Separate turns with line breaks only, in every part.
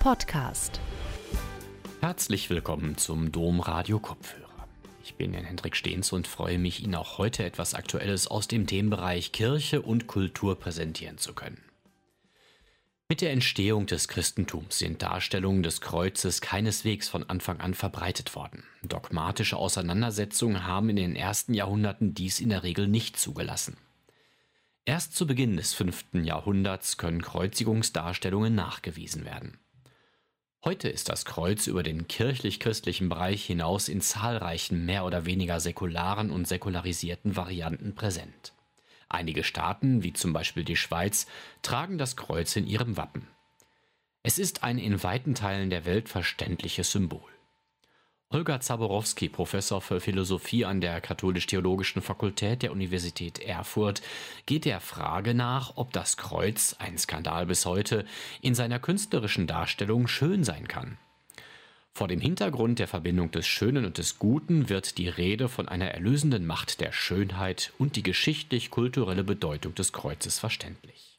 Podcast.
Herzlich willkommen zum Dom Radio Kopfhörer. Ich bin Jan Hendrik Stehns und freue mich, Ihnen auch heute etwas Aktuelles aus dem Themenbereich Kirche und Kultur präsentieren zu können. Mit der Entstehung des Christentums sind Darstellungen des Kreuzes keineswegs von Anfang an verbreitet worden. Dogmatische Auseinandersetzungen haben in den ersten Jahrhunderten dies in der Regel nicht zugelassen. Erst zu Beginn des fünften Jahrhunderts können Kreuzigungsdarstellungen nachgewiesen werden. Heute ist das Kreuz über den kirchlich-christlichen Bereich hinaus in zahlreichen mehr oder weniger säkularen und säkularisierten Varianten präsent. Einige Staaten, wie zum Beispiel die Schweiz, tragen das Kreuz in ihrem Wappen. Es ist ein in weiten Teilen der Welt verständliches Symbol. Holger Zaborowski, Professor für Philosophie an der Katholisch-Theologischen Fakultät der Universität Erfurt, geht der Frage nach, ob das Kreuz, ein Skandal bis heute, in seiner künstlerischen Darstellung schön sein kann. Vor dem Hintergrund der Verbindung des Schönen und des Guten wird die Rede von einer erlösenden Macht der Schönheit und die geschichtlich-kulturelle Bedeutung des Kreuzes verständlich.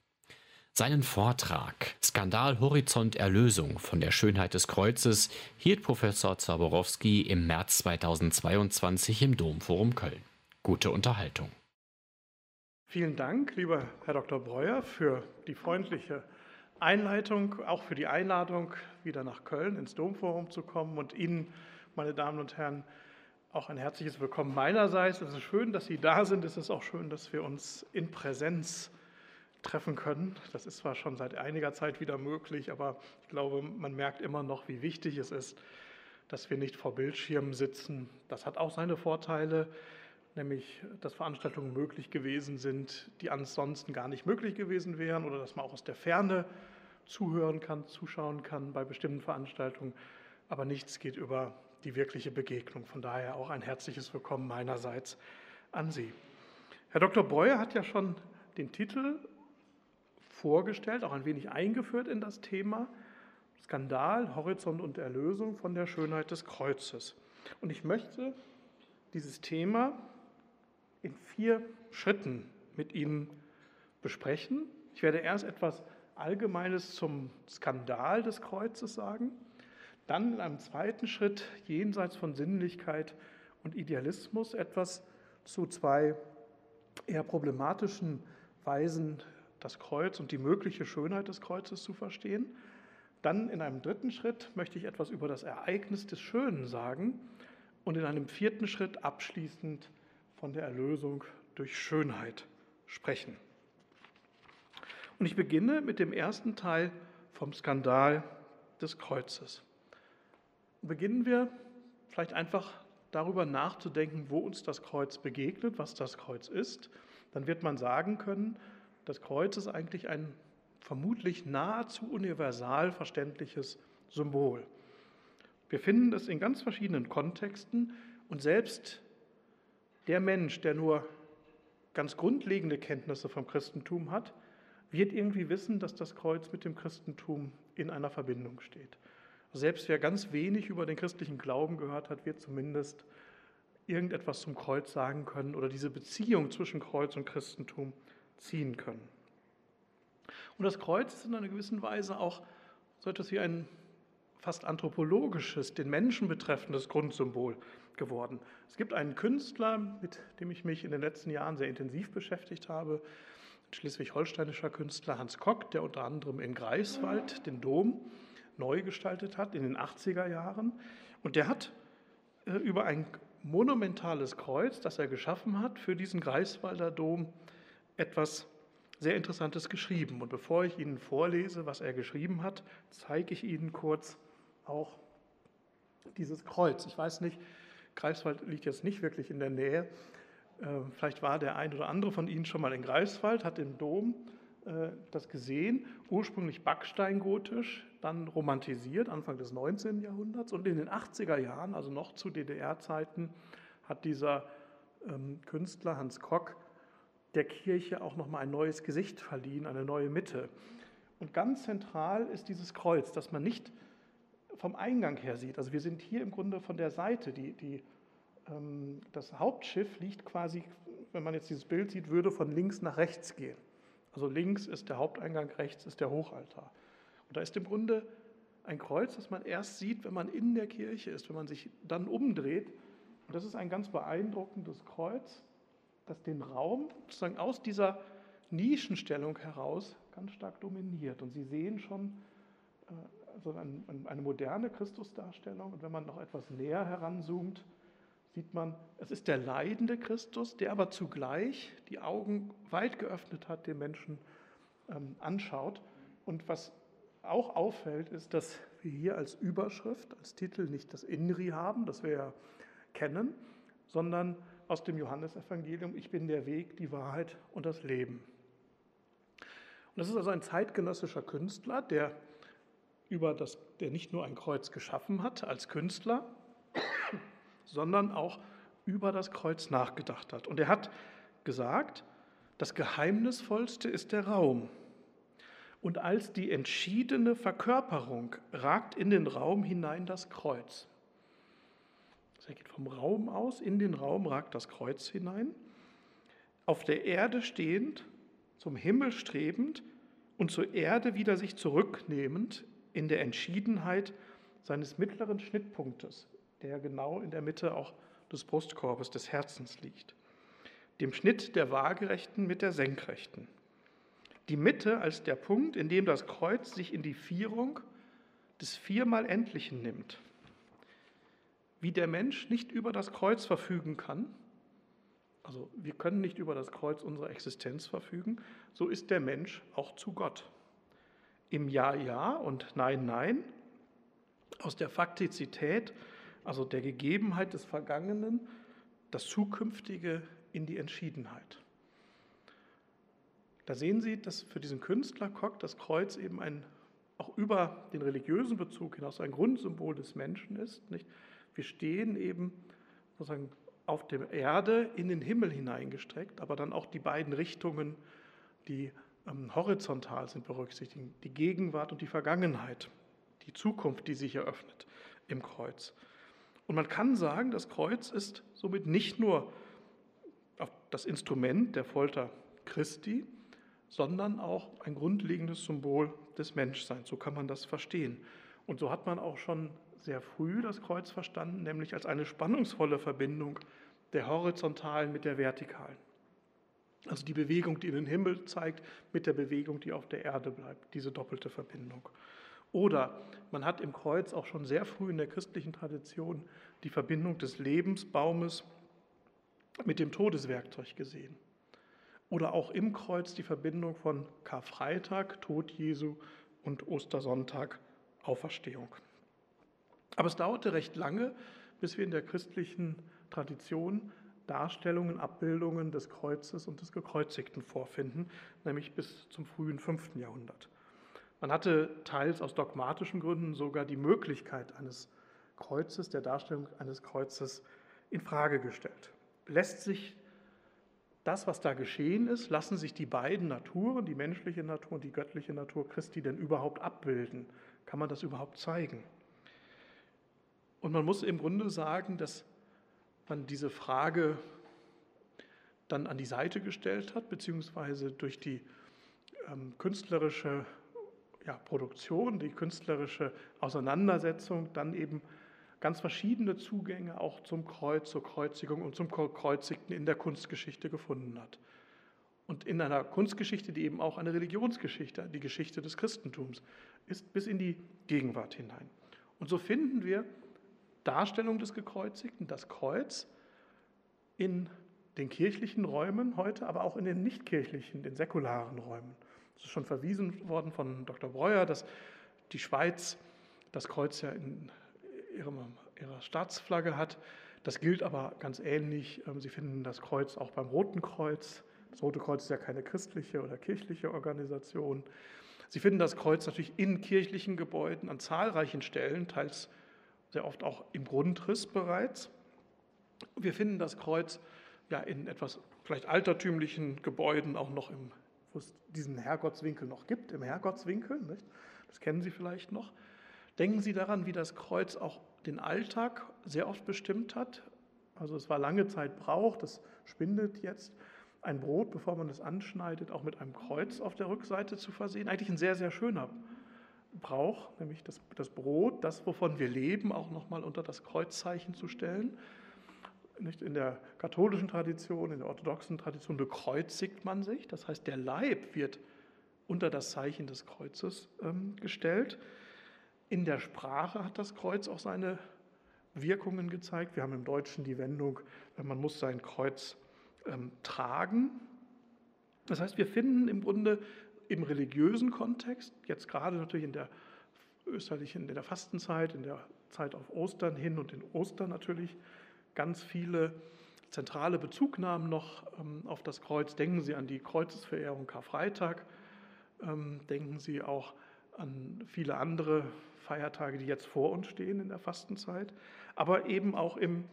Seinen Vortrag Skandal Horizont Erlösung von der Schönheit des Kreuzes hielt Professor Zaborowski im März 2022 im Domforum Köln. Gute Unterhaltung.
Vielen Dank, lieber Herr Dr. Breuer, für die freundliche Einleitung, auch für die Einladung, wieder nach Köln ins Domforum zu kommen und Ihnen, meine Damen und Herren, auch ein herzliches Willkommen meinerseits. Es ist schön, dass Sie da sind. Es ist auch schön, dass wir uns in Präsenz treffen können. Das ist zwar schon seit einiger Zeit wieder möglich, aber ich glaube, man merkt immer noch, wie wichtig es ist, dass wir nicht vor Bildschirmen sitzen. Das hat auch seine Vorteile, nämlich dass Veranstaltungen möglich gewesen sind, die ansonsten gar nicht möglich gewesen wären oder dass man auch aus der Ferne zuhören kann, zuschauen kann bei bestimmten Veranstaltungen. Aber nichts geht über die wirkliche Begegnung. Von daher auch ein herzliches Willkommen meinerseits an Sie. Herr Dr. Breuer hat ja schon den Titel vorgestellt, auch ein wenig eingeführt in das Thema Skandal, Horizont und Erlösung von der Schönheit des Kreuzes. Und ich möchte dieses Thema in vier Schritten mit Ihnen besprechen. Ich werde erst etwas Allgemeines zum Skandal des Kreuzes sagen, dann in einem zweiten Schritt jenseits von Sinnlichkeit und Idealismus etwas zu zwei eher problematischen Weisen das Kreuz und die mögliche Schönheit des Kreuzes zu verstehen. Dann in einem dritten Schritt möchte ich etwas über das Ereignis des Schönen sagen und in einem vierten Schritt abschließend von der Erlösung durch Schönheit sprechen. Und ich beginne mit dem ersten Teil vom Skandal des Kreuzes. Beginnen wir vielleicht einfach darüber nachzudenken, wo uns das Kreuz begegnet, was das Kreuz ist. Dann wird man sagen können, das Kreuz ist eigentlich ein vermutlich nahezu universal verständliches Symbol. Wir finden es in ganz verschiedenen Kontexten und selbst der Mensch, der nur ganz grundlegende Kenntnisse vom Christentum hat, wird irgendwie wissen, dass das Kreuz mit dem Christentum in einer Verbindung steht. Selbst wer ganz wenig über den christlichen Glauben gehört hat, wird zumindest irgendetwas zum Kreuz sagen können oder diese Beziehung zwischen Kreuz und Christentum ziehen können. Und das Kreuz ist in einer gewissen Weise auch so etwas wie ein fast anthropologisches, den Menschen betreffendes Grundsymbol geworden. Es gibt einen Künstler, mit dem ich mich in den letzten Jahren sehr intensiv beschäftigt habe, ein schleswig-holsteinischer Künstler Hans Kock, der unter anderem in Greifswald den Dom neu gestaltet hat in den 80er Jahren. Und der hat äh, über ein monumentales Kreuz, das er geschaffen hat für diesen Greifswalder Dom, etwas sehr Interessantes geschrieben. Und bevor ich Ihnen vorlese, was er geschrieben hat, zeige ich Ihnen kurz auch dieses Kreuz. Ich weiß nicht, Greifswald liegt jetzt nicht wirklich in der Nähe. Äh, vielleicht war der ein oder andere von Ihnen schon mal in Greifswald, hat im Dom äh, das gesehen, ursprünglich backsteingotisch, dann romantisiert, Anfang des 19. Jahrhunderts. Und in den 80er Jahren, also noch zu DDR-Zeiten, hat dieser ähm, Künstler Hans Kock der Kirche auch nochmal ein neues Gesicht verliehen, eine neue Mitte. Und ganz zentral ist dieses Kreuz, das man nicht vom Eingang her sieht. Also wir sind hier im Grunde von der Seite. Die, die, ähm, das Hauptschiff liegt quasi, wenn man jetzt dieses Bild sieht, würde von links nach rechts gehen. Also links ist der Haupteingang, rechts ist der Hochaltar. Und da ist im Grunde ein Kreuz, das man erst sieht, wenn man in der Kirche ist, wenn man sich dann umdreht. Und das ist ein ganz beeindruckendes Kreuz, das den Raum sozusagen aus dieser Nischenstellung heraus ganz stark dominiert. Und Sie sehen schon also eine moderne Christusdarstellung. Und wenn man noch etwas näher heranzoomt, sieht man, es ist der leidende Christus, der aber zugleich die Augen weit geöffnet hat, den Menschen ähm, anschaut. Und was auch auffällt, ist, dass wir hier als Überschrift, als Titel nicht das Inri haben, das wir ja kennen, sondern aus dem Johannesevangelium, ich bin der Weg, die Wahrheit und das Leben. Und das ist also ein zeitgenössischer Künstler, der, über das, der nicht nur ein Kreuz geschaffen hat als Künstler, sondern auch über das Kreuz nachgedacht hat. Und er hat gesagt, das Geheimnisvollste ist der Raum. Und als die entschiedene Verkörperung ragt in den Raum hinein das Kreuz. Er geht vom Raum aus, in den Raum ragt das Kreuz hinein. Auf der Erde stehend, zum Himmel strebend und zur Erde wieder sich zurücknehmend in der Entschiedenheit seines mittleren Schnittpunktes, der genau in der Mitte auch des Brustkorbes des Herzens liegt. Dem Schnitt der Waagerechten mit der Senkrechten. Die Mitte als der Punkt, in dem das Kreuz sich in die Vierung des viermal Endlichen nimmt. Wie der Mensch nicht über das Kreuz verfügen kann, also wir können nicht über das Kreuz unserer Existenz verfügen, so ist der Mensch auch zu Gott. Im Ja, Ja und Nein, Nein, aus der Faktizität also der Gegebenheit des Vergangenen, das Zukünftige in die Entschiedenheit. Da sehen Sie, dass für diesen Künstler Koch das Kreuz eben ein, auch über den religiösen Bezug hinaus ein Grundsymbol des Menschen ist. Nicht? Wir stehen eben sozusagen auf der Erde in den Himmel hineingestreckt, aber dann auch die beiden Richtungen, die ähm, horizontal sind, berücksichtigen. Die Gegenwart und die Vergangenheit, die Zukunft, die sich eröffnet im Kreuz. Und man kann sagen, das Kreuz ist somit nicht nur das Instrument der Folter Christi, sondern auch ein grundlegendes Symbol des Menschseins. So kann man das verstehen. Und so hat man auch schon sehr früh das Kreuz verstanden, nämlich als eine spannungsvolle Verbindung der horizontalen mit der vertikalen. Also die Bewegung, die in den Himmel zeigt, mit der Bewegung, die auf der Erde bleibt, diese doppelte Verbindung. Oder man hat im Kreuz auch schon sehr früh in der christlichen Tradition die Verbindung des Lebensbaumes mit dem Todeswerkzeug gesehen. Oder auch im Kreuz die Verbindung von Karfreitag, Tod Jesu und Ostersonntag, Auferstehung. Aber es dauerte recht lange, bis wir in der christlichen Tradition Darstellungen, Abbildungen des Kreuzes und des Gekreuzigten vorfinden, nämlich bis zum frühen 5. Jahrhundert. Man hatte teils aus dogmatischen Gründen sogar die Möglichkeit eines Kreuzes, der Darstellung eines Kreuzes in Frage gestellt. Lässt sich das, was da geschehen ist, lassen sich die beiden Naturen, die menschliche Natur und die göttliche Natur Christi denn überhaupt abbilden? Kann man das überhaupt zeigen? Und man muss im Grunde sagen, dass man diese Frage dann an die Seite gestellt hat, beziehungsweise durch die ähm, künstlerische ja, Produktion, die künstlerische Auseinandersetzung, dann eben ganz verschiedene Zugänge auch zum Kreuz, zur Kreuzigung und zum Kreuzigten in der Kunstgeschichte gefunden hat. Und in einer Kunstgeschichte, die eben auch eine Religionsgeschichte, die Geschichte des Christentums ist, bis in die Gegenwart hinein. Und so finden wir Darstellung des Gekreuzigten, das Kreuz, in den kirchlichen Räumen heute, aber auch in den nichtkirchlichen, den säkularen Räumen. Es ist schon verwiesen worden von Dr. Breuer, dass die Schweiz das Kreuz ja in ihrem, ihrer Staatsflagge hat. Das gilt aber ganz ähnlich. Ähm, Sie finden das Kreuz auch beim Roten Kreuz. Das Rote Kreuz ist ja keine christliche oder kirchliche Organisation. Sie finden das Kreuz natürlich in kirchlichen Gebäuden an zahlreichen Stellen, teils sehr oft auch im Grundriss bereits. Wir finden das Kreuz ja in etwas vielleicht altertümlichen Gebäuden auch noch im wo es diesen Herrgottswinkel noch gibt, im Herrgottswinkel, nicht? das kennen Sie vielleicht noch. Denken Sie daran, wie das Kreuz auch den Alltag sehr oft bestimmt hat. Also es war lange Zeit Brauch, das spindet jetzt, ein Brot, bevor man es anschneidet, auch mit einem Kreuz auf der Rückseite zu versehen. Eigentlich ein sehr, sehr schöner Brauch, nämlich das, das Brot, das, wovon wir leben, auch nochmal unter das Kreuzzeichen zu stellen. Nicht in der katholischen Tradition, in der orthodoxen Tradition bekreuzigt man sich, das heißt, der Leib wird unter das Zeichen des Kreuzes ähm, gestellt. In der Sprache hat das Kreuz auch seine Wirkungen gezeigt. Wir haben im Deutschen die Wendung, man muss sein Kreuz ähm, tragen. Das heißt, wir finden im Grunde im religiösen Kontext, jetzt gerade natürlich in der österreichischen, in der Fastenzeit, in der Zeit auf Ostern hin und in Ostern natürlich, ganz viele zentrale Bezugnahmen noch ähm, auf das Kreuz. Denken Sie an die Kreuzesverehrung Karfreitag, ähm, denken Sie auch an viele andere Feiertage, die jetzt vor uns stehen in der Fastenzeit, aber eben auch im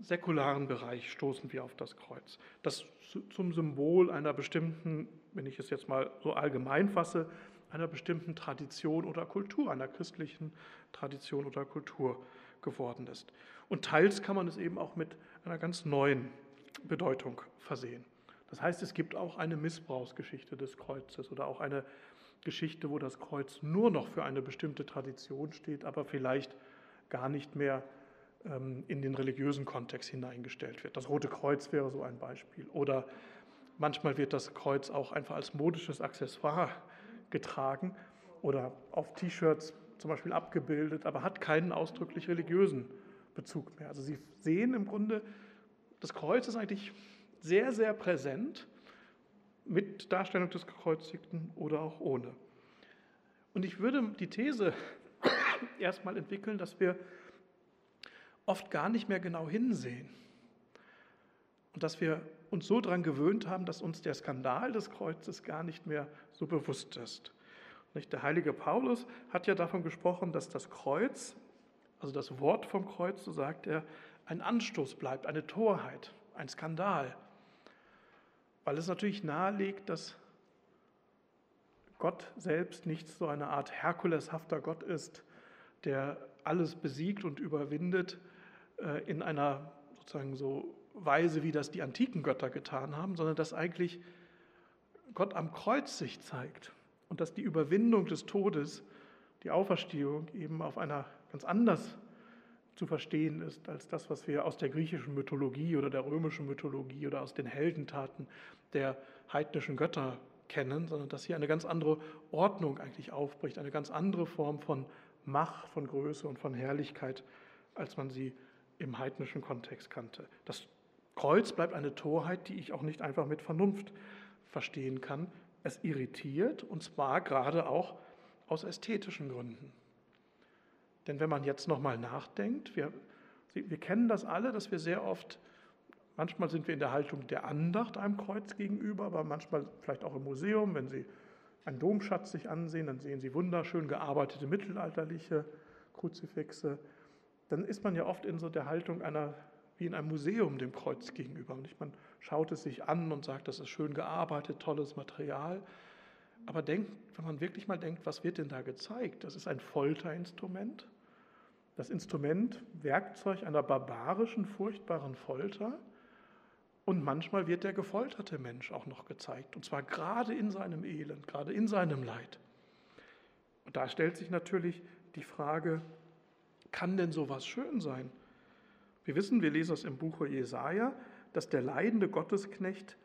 säkularen Bereich stoßen wir auf das Kreuz, das zum Symbol einer bestimmten, wenn ich es jetzt mal so allgemein fasse, einer bestimmten Tradition oder Kultur, einer christlichen Tradition oder Kultur geworden ist. Und teils kann man es eben auch mit einer ganz neuen Bedeutung versehen. Das heißt, es gibt auch eine Missbrauchsgeschichte des Kreuzes oder auch eine Geschichte, wo das Kreuz nur noch für eine bestimmte Tradition steht, aber vielleicht gar nicht mehr ähm, in den religiösen Kontext hineingestellt wird. Das Rote Kreuz wäre so ein Beispiel. Oder manchmal wird das Kreuz auch einfach als modisches Accessoire getragen oder auf T-Shirts zum Beispiel abgebildet, aber hat keinen ausdrücklich religiösen Bezug mehr. Also Sie sehen im Grunde, das Kreuz ist eigentlich sehr, sehr präsent mit Darstellung des Gekreuzigten oder auch ohne. Und ich würde die These erstmal entwickeln, dass wir oft gar nicht mehr genau hinsehen. Und dass wir uns so daran gewöhnt haben, dass uns der Skandal des Kreuzes gar nicht mehr so bewusst ist. Der heilige Paulus hat ja davon gesprochen, dass das Kreuz, also das Wort vom Kreuz, so sagt er, ein Anstoß bleibt, eine Torheit, ein Skandal. Weil es natürlich nahelegt, dass Gott selbst nicht so eine Art Herkuleshafter Gott ist, der alles besiegt und überwindet äh, in einer sozusagen so Weise, wie das die antiken Götter getan haben, sondern dass eigentlich Gott am Kreuz sich zeigt und dass die Überwindung des Todes, die Auferstehung eben auf einer ganz anders zu verstehen ist als das, was wir aus der griechischen Mythologie oder der römischen Mythologie oder aus den Heldentaten der heidnischen Götter kennen, sondern dass hier eine ganz andere Ordnung eigentlich aufbricht, eine ganz andere Form von Macht, von Größe und von Herrlichkeit, als man sie im heidnischen Kontext kannte. Das Kreuz bleibt eine Torheit, die ich auch nicht einfach mit Vernunft verstehen kann. Es irritiert und zwar gerade auch aus ästhetischen Gründen. Denn wenn man jetzt nochmal nachdenkt, wir, wir kennen das alle, dass wir sehr oft, manchmal sind wir in der Haltung der Andacht einem Kreuz gegenüber, aber manchmal vielleicht auch im Museum, wenn Sie einen Domschatz sich ansehen, dann sehen Sie wunderschön gearbeitete mittelalterliche Kruzifixe dann ist man ja oft in so der Haltung einer, wie in einem Museum dem Kreuz gegenüber. Nicht? Man schaut es sich an und sagt, das ist schön gearbeitet, tolles Material. Aber denkt, wenn man wirklich mal denkt, was wird denn da gezeigt? Das ist ein Folterinstrument. Das Instrument, Werkzeug einer barbarischen, furchtbaren Folter. Und manchmal wird der gefolterte Mensch auch noch gezeigt. Und zwar gerade in seinem Elend, gerade in seinem Leid. Und da stellt sich natürlich die Frage, kann denn sowas schön sein? Wir wissen, wir lesen es im Buche Jesaja, dass der leidende Gottesknecht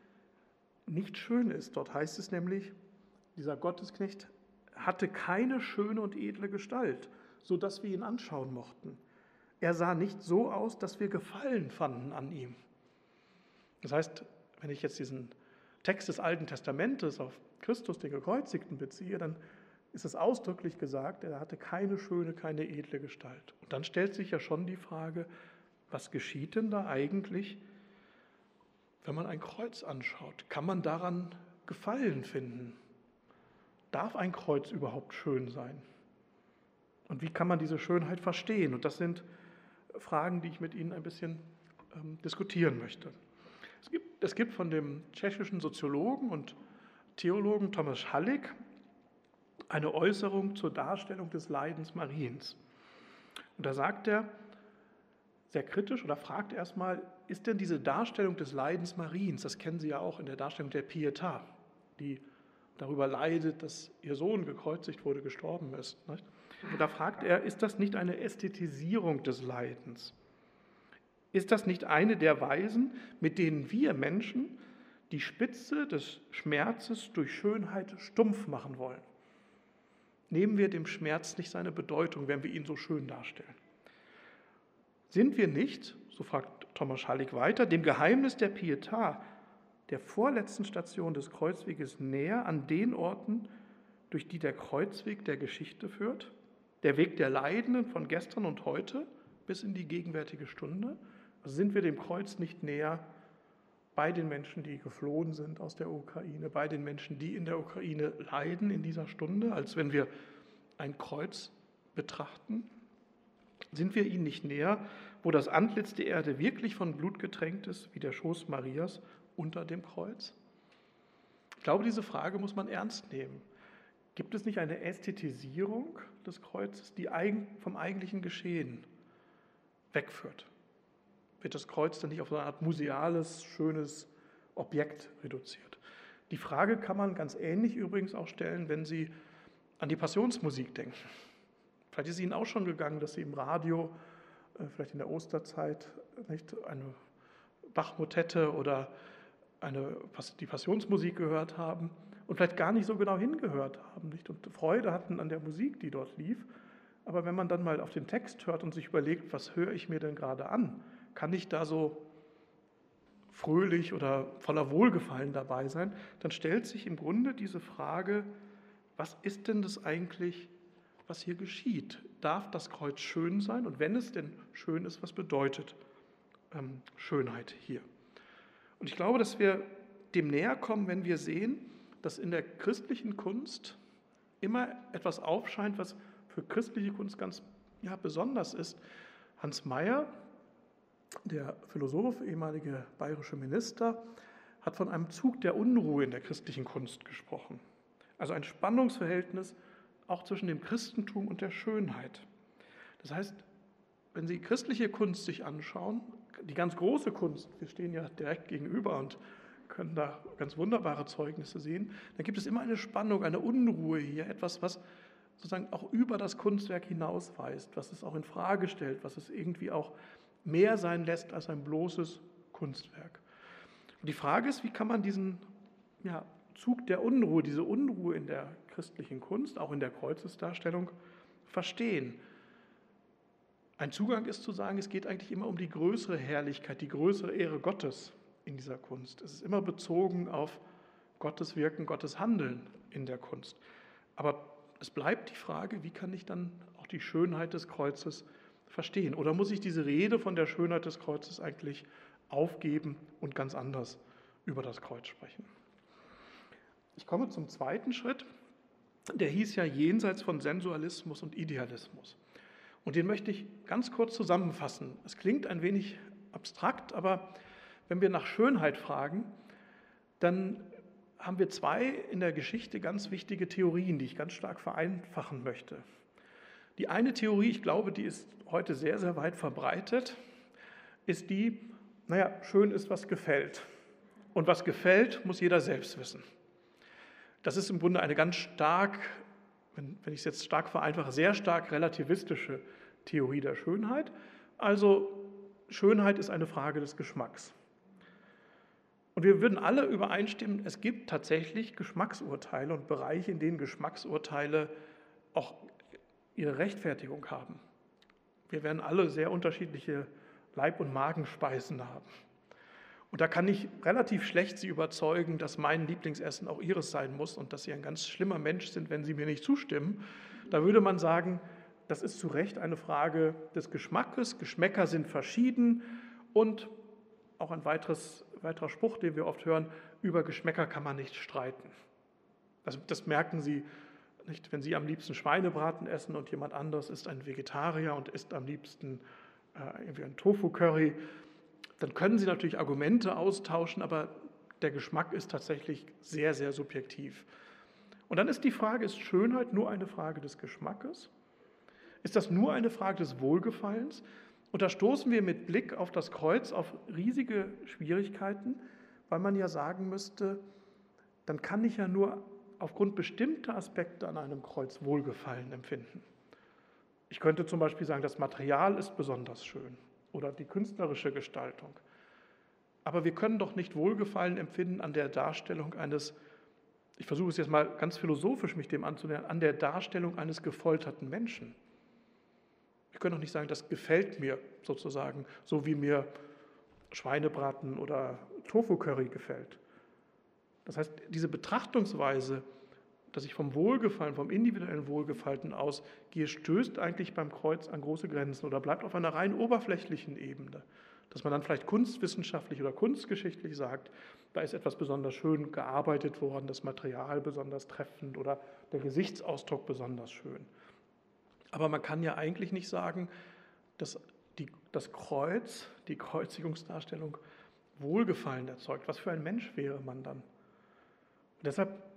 nicht schön ist. Dort heißt es nämlich, dieser Gottesknecht hatte keine schöne und edle Gestalt, so dass wir ihn anschauen mochten. Er sah nicht so aus, dass wir Gefallen fanden an ihm. Das heißt, wenn ich jetzt diesen Text des Alten Testamentes auf Christus, den Gekreuzigten, beziehe, dann ist es ausdrücklich gesagt, er hatte keine schöne, keine edle Gestalt. Und dann stellt sich ja schon die Frage, was geschieht denn da eigentlich, wenn man ein Kreuz anschaut? Kann man daran Gefallen finden? Darf ein Kreuz überhaupt schön sein? Und wie kann man diese Schönheit verstehen? Und das sind Fragen, die ich mit Ihnen ein bisschen ähm, diskutieren möchte. Es gibt, es gibt von dem tschechischen Soziologen und Theologen Thomas Halleck eine Äußerung zur Darstellung des Leidens Mariens. Und da sagt er sehr kritisch oder fragt erstmal, ist denn diese Darstellung des Leidens Mariens, das kennen Sie ja auch in der Darstellung der Pietà, die darüber leidet, dass ihr Sohn gekreuzigt wurde, gestorben ist. Nicht? Und da fragt er, ist das nicht eine Ästhetisierung des Leidens? Ist das nicht eine der Weisen, mit denen wir Menschen die Spitze des Schmerzes durch Schönheit stumpf machen wollen? Nehmen wir dem Schmerz nicht seine Bedeutung, wenn wir ihn so schön darstellen? Sind wir nicht, so fragt Thomas Schallig weiter, dem Geheimnis der Pietà, der vorletzten Station des Kreuzweges näher an den Orten, durch die der Kreuzweg der Geschichte führt? Der Weg der Leidenden von gestern und heute bis in die gegenwärtige Stunde? Also sind wir dem Kreuz nicht näher bei den Menschen, die geflohen sind aus der Ukraine, bei den Menschen, die in der Ukraine leiden in dieser Stunde, als wenn wir ein Kreuz betrachten? Sind wir ihnen nicht näher, wo das Antlitz der Erde wirklich von Blut getränkt ist, wie der Schoß Marias unter dem Kreuz? Ich glaube, diese Frage muss man ernst nehmen. Gibt es nicht eine Ästhetisierung des Kreuzes, die vom eigentlichen Geschehen wegführt? Wird das Kreuz dann nicht auf so eine Art museales, schönes Objekt reduziert? Die Frage kann man ganz ähnlich übrigens auch stellen, wenn Sie an die Passionsmusik denken. Vielleicht ist es Ihnen auch schon gegangen, dass Sie im Radio, äh, vielleicht in der Osterzeit, nicht, eine Bachmotette oder eine, die Passionsmusik gehört haben und vielleicht gar nicht so genau hingehört haben nicht? und Freude hatten an der Musik, die dort lief. Aber wenn man dann mal auf den Text hört und sich überlegt, was höre ich mir denn gerade an, kann ich da so fröhlich oder voller Wohlgefallen dabei sein, dann stellt sich im Grunde diese Frage, was ist denn das eigentlich, was hier geschieht? Darf das Kreuz schön sein? Und wenn es denn schön ist, was bedeutet ähm, Schönheit hier? Und ich glaube, dass wir dem näher kommen, wenn wir sehen, dass in der christlichen Kunst immer etwas aufscheint, was für christliche Kunst ganz ja, besonders ist. Hans Mayer, der Philosoph, ehemalige bayerische Minister, hat von einem Zug der Unruhe in der christlichen Kunst gesprochen. Also ein Spannungsverhältnis auch zwischen dem Christentum und der Schönheit. Das heißt, wenn Sie christliche Kunst sich anschauen, die ganz große Kunst, wir stehen ja direkt gegenüber und können da ganz wunderbare Zeugnisse sehen, dann gibt es immer eine Spannung, eine Unruhe hier, etwas, was sozusagen auch über das Kunstwerk hinausweist, was es auch in Frage stellt, was es irgendwie auch mehr sein lässt als ein bloßes Kunstwerk. Und die Frage ist, wie kann man diesen ja, Zug der Unruhe, diese Unruhe in der christlichen Kunst, auch in der Kreuzesdarstellung, verstehen? Ein Zugang ist zu sagen, es geht eigentlich immer um die größere Herrlichkeit, die größere Ehre Gottes in dieser Kunst. Es ist immer bezogen auf Gottes Wirken, Gottes Handeln in der Kunst. Aber es bleibt die Frage, wie kann ich dann auch die Schönheit des Kreuzes verstehen? Oder muss ich diese Rede von der Schönheit des Kreuzes eigentlich aufgeben und ganz anders über das Kreuz sprechen? Ich komme zum zweiten Schritt. Der hieß ja jenseits von Sensualismus und Idealismus. Und den möchte ich ganz kurz zusammenfassen. Es klingt ein wenig abstrakt, aber wenn wir nach Schönheit fragen, dann haben wir zwei in der Geschichte ganz wichtige Theorien, die ich ganz stark vereinfachen möchte. Die eine Theorie, ich glaube, die ist heute sehr, sehr weit verbreitet, ist die, naja, schön ist, was gefällt. Und was gefällt, muss jeder selbst wissen. Das ist im Grunde eine ganz stark, wenn, wenn ich es jetzt stark vereinfache, sehr stark relativistische Theorie der Schönheit. Also Schönheit ist eine Frage des Geschmacks. Und wir würden alle übereinstimmen, es gibt tatsächlich Geschmacksurteile und Bereiche, in denen Geschmacksurteile auch ihre Rechtfertigung haben. Wir werden alle sehr unterschiedliche Leib- und Magenspeisen haben. Und da kann ich relativ schlecht Sie überzeugen, dass mein Lieblingsessen auch Ihres sein muss und dass Sie ein ganz schlimmer Mensch sind, wenn Sie mir nicht zustimmen. Da würde man sagen, das ist zu Recht eine Frage des Geschmackes. Geschmäcker sind verschieden und auch ein weiteres weiterer Spruch, den wir oft hören, über Geschmäcker kann man nicht streiten. Also das merken Sie nicht, wenn Sie am liebsten Schweinebraten essen und jemand anderes ist ein Vegetarier und isst am liebsten äh, irgendwie ein Tofu-Curry, dann können Sie natürlich Argumente austauschen, aber der Geschmack ist tatsächlich sehr, sehr subjektiv. Und dann ist die Frage, ist Schönheit nur eine Frage des Geschmackes? Ist das nur eine Frage des Wohlgefallens? Und da stoßen wir mit Blick auf das Kreuz auf riesige Schwierigkeiten, weil man ja sagen müsste, dann kann ich ja nur aufgrund bestimmter Aspekte an einem Kreuz Wohlgefallen empfinden. Ich könnte zum Beispiel sagen, das Material ist besonders schön oder die künstlerische Gestaltung. Aber wir können doch nicht Wohlgefallen empfinden an der Darstellung eines, ich versuche es jetzt mal ganz philosophisch mich dem anzunähern, an der Darstellung eines gefolterten Menschen. Wir können doch nicht sagen, das gefällt mir sozusagen, so wie mir Schweinebraten oder Tofu-Curry gefällt. Das heißt, diese Betrachtungsweise, dass ich vom Wohlgefallen, vom individuellen Wohlgefallen ausgehe, stößt eigentlich beim Kreuz an große Grenzen oder bleibt auf einer rein oberflächlichen Ebene. Dass man dann vielleicht kunstwissenschaftlich oder kunstgeschichtlich sagt, da ist etwas besonders schön gearbeitet worden, das Material besonders treffend oder der Gesichtsausdruck besonders schön. Aber man kann ja eigentlich nicht sagen, dass die, das Kreuz, die Kreuzigungsdarstellung, Wohlgefallen erzeugt. Was für ein Mensch wäre man dann? Und deshalb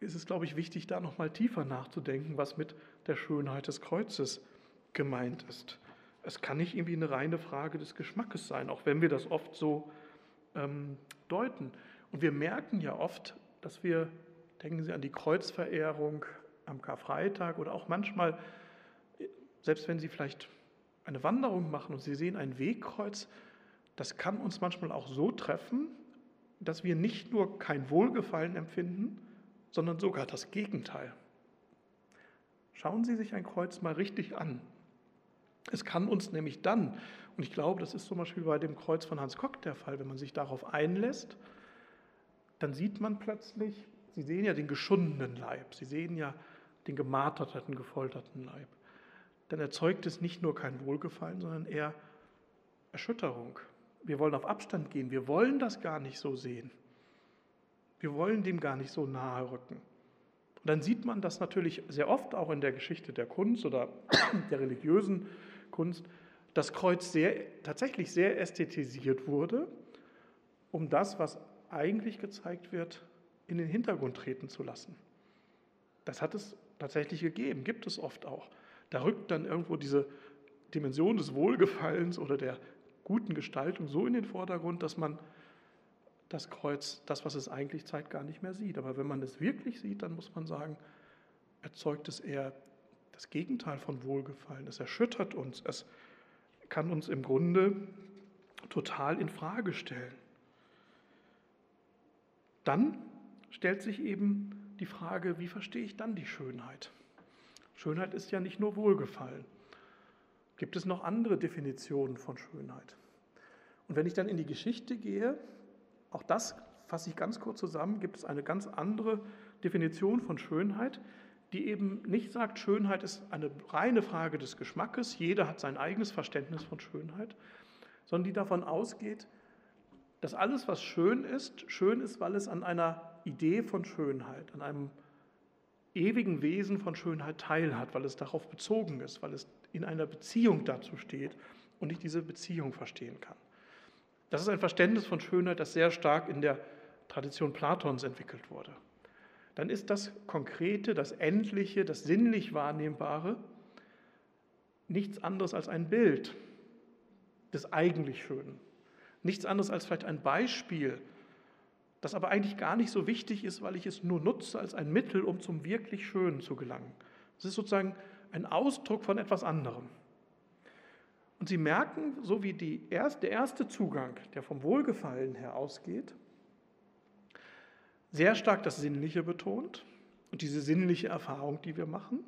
ist es, glaube ich, wichtig, da nochmal tiefer nachzudenken, was mit der Schönheit des Kreuzes gemeint ist. Es kann nicht irgendwie eine reine Frage des Geschmackes sein, auch wenn wir das oft so ähm, deuten. Und wir merken ja oft, dass wir, denken Sie an die Kreuzverehrung am Karfreitag oder auch manchmal, selbst wenn Sie vielleicht eine Wanderung machen und Sie sehen ein Wegkreuz, das kann uns manchmal auch so treffen, dass wir nicht nur kein Wohlgefallen empfinden, sondern sogar das Gegenteil. Schauen Sie sich ein Kreuz mal richtig an. Es kann uns nämlich dann, und ich glaube, das ist zum Beispiel bei dem Kreuz von Hans Kock der Fall, wenn man sich darauf einlässt, dann sieht man plötzlich, Sie sehen ja den geschundenen Leib, Sie sehen ja den gemarterten, gefolterten Leib. Dann erzeugt es nicht nur kein Wohlgefallen, sondern eher Erschütterung, wir wollen auf Abstand gehen, wir wollen das gar nicht so sehen. Wir wollen dem gar nicht so nahe rücken. Und dann sieht man das natürlich sehr oft auch in der Geschichte der Kunst oder der religiösen Kunst, das Kreuz sehr, tatsächlich sehr ästhetisiert wurde, um das, was eigentlich gezeigt wird, in den Hintergrund treten zu lassen. Das hat es tatsächlich gegeben, gibt es oft auch. Da rückt dann irgendwo diese Dimension des Wohlgefallens oder der guten Gestaltung so in den Vordergrund, dass man das Kreuz, das, was es eigentlich zeigt, gar nicht mehr sieht. Aber wenn man es wirklich sieht, dann muss man sagen, erzeugt es eher das Gegenteil von Wohlgefallen. Es erschüttert uns. Es kann uns im Grunde total in Frage stellen. Dann stellt sich eben die Frage, wie verstehe ich dann die Schönheit? Schönheit ist ja nicht nur Wohlgefallen. Gibt es noch andere Definitionen von Schönheit? Und wenn ich dann in die Geschichte gehe, auch das fasse ich ganz kurz zusammen, gibt es eine ganz andere Definition von Schönheit, die eben nicht sagt, Schönheit ist eine reine Frage des Geschmackes, jeder hat sein eigenes Verständnis von Schönheit, sondern die davon ausgeht, dass alles, was schön ist, schön ist, weil es an einer Idee von Schönheit, an einem ewigen Wesen von Schönheit teilhat, weil es darauf bezogen ist, weil es in einer Beziehung dazu steht und ich diese Beziehung verstehen kann. Das ist ein Verständnis von Schönheit, das sehr stark in der Tradition Platons entwickelt wurde. Dann ist das Konkrete, das Endliche, das sinnlich Wahrnehmbare nichts anderes als ein Bild des eigentlich Schönen. Nichts anderes als vielleicht ein Beispiel, das aber eigentlich gar nicht so wichtig ist, weil ich es nur nutze als ein Mittel, um zum wirklich Schönen zu gelangen. Es ist sozusagen ein Ausdruck von etwas anderem. Und Sie merken, so wie die erste, der erste Zugang, der vom Wohlgefallen her ausgeht, sehr stark das Sinnliche betont und diese sinnliche Erfahrung, die wir machen,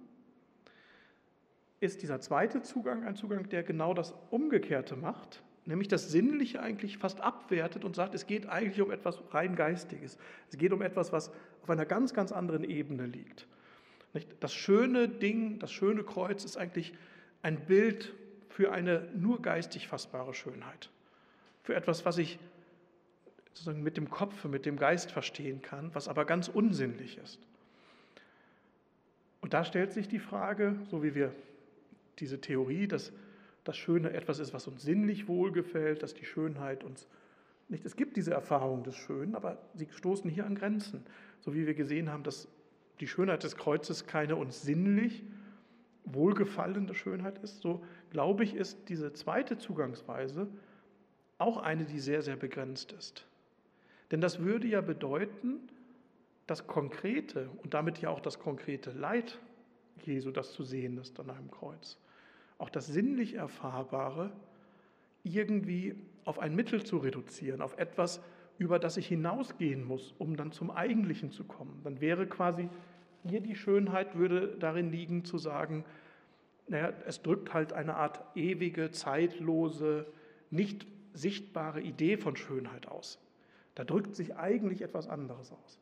ist dieser zweite Zugang ein Zugang, der genau das Umgekehrte macht, nämlich das Sinnliche eigentlich fast abwertet und sagt, es geht eigentlich um etwas rein Geistiges. Es geht um etwas, was auf einer ganz, ganz anderen Ebene liegt. Das schöne Ding, das schöne Kreuz ist eigentlich ein Bild für eine nur geistig fassbare Schönheit. Für etwas, was ich sozusagen mit dem Kopf, mit dem Geist verstehen kann, was aber ganz unsinnlich ist. Und da stellt sich die Frage, so wie wir diese Theorie, dass das Schöne etwas ist, was uns sinnlich wohlgefällt, dass die Schönheit uns nicht, es gibt diese Erfahrung des Schönen, aber sie stoßen hier an Grenzen. So wie wir gesehen haben, dass die Schönheit des Kreuzes keine uns sinnlich wohlgefallene Schönheit ist, so glaube ich, ist diese zweite Zugangsweise auch eine, die sehr, sehr begrenzt ist. Denn das würde ja bedeuten, das Konkrete und damit ja auch das konkrete Leid Jesu, das zu sehen ist an einem Kreuz, auch das sinnlich Erfahrbare irgendwie auf ein Mittel zu reduzieren, auf etwas, über das ich hinausgehen muss, um dann zum Eigentlichen zu kommen. Dann wäre quasi hier die Schönheit, würde darin liegen zu sagen, naja, es drückt halt eine Art ewige, zeitlose, nicht sichtbare Idee von Schönheit aus. Da drückt sich eigentlich etwas anderes aus.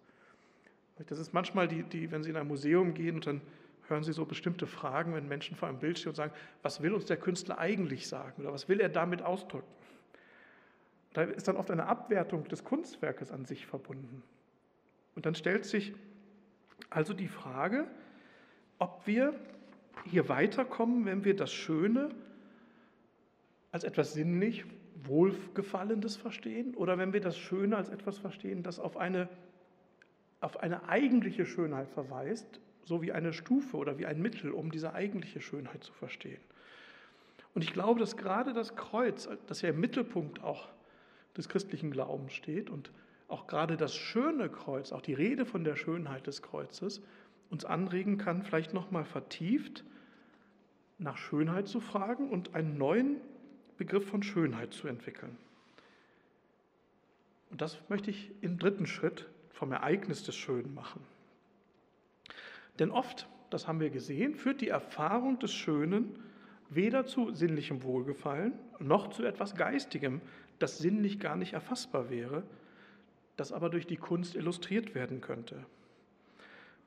Das ist manchmal die, die, wenn Sie in ein Museum gehen und dann hören Sie so bestimmte Fragen, wenn Menschen vor einem Bild stehen und sagen, was will uns der Künstler eigentlich sagen oder was will er damit ausdrücken? Da ist dann oft eine Abwertung des Kunstwerkes an sich verbunden. Und dann stellt sich also die Frage, ob wir hier weiterkommen, wenn wir das Schöne als etwas sinnlich Wohlgefallendes verstehen oder wenn wir das Schöne als etwas verstehen, das auf eine, auf eine eigentliche Schönheit verweist, so wie eine Stufe oder wie ein Mittel, um diese eigentliche Schönheit zu verstehen. Und ich glaube, dass gerade das Kreuz, das ja im Mittelpunkt auch des christlichen Glaubens steht und auch gerade das schöne Kreuz, auch die Rede von der Schönheit des Kreuzes, uns anregen kann, vielleicht nochmal vertieft nach Schönheit zu fragen und einen neuen Begriff von Schönheit zu entwickeln. Und das möchte ich im dritten Schritt vom Ereignis des Schönen machen. Denn oft, das haben wir gesehen, führt die Erfahrung des Schönen weder zu sinnlichem Wohlgefallen noch zu etwas Geistigem, das sinnlich gar nicht erfassbar wäre, das aber durch die Kunst illustriert werden könnte.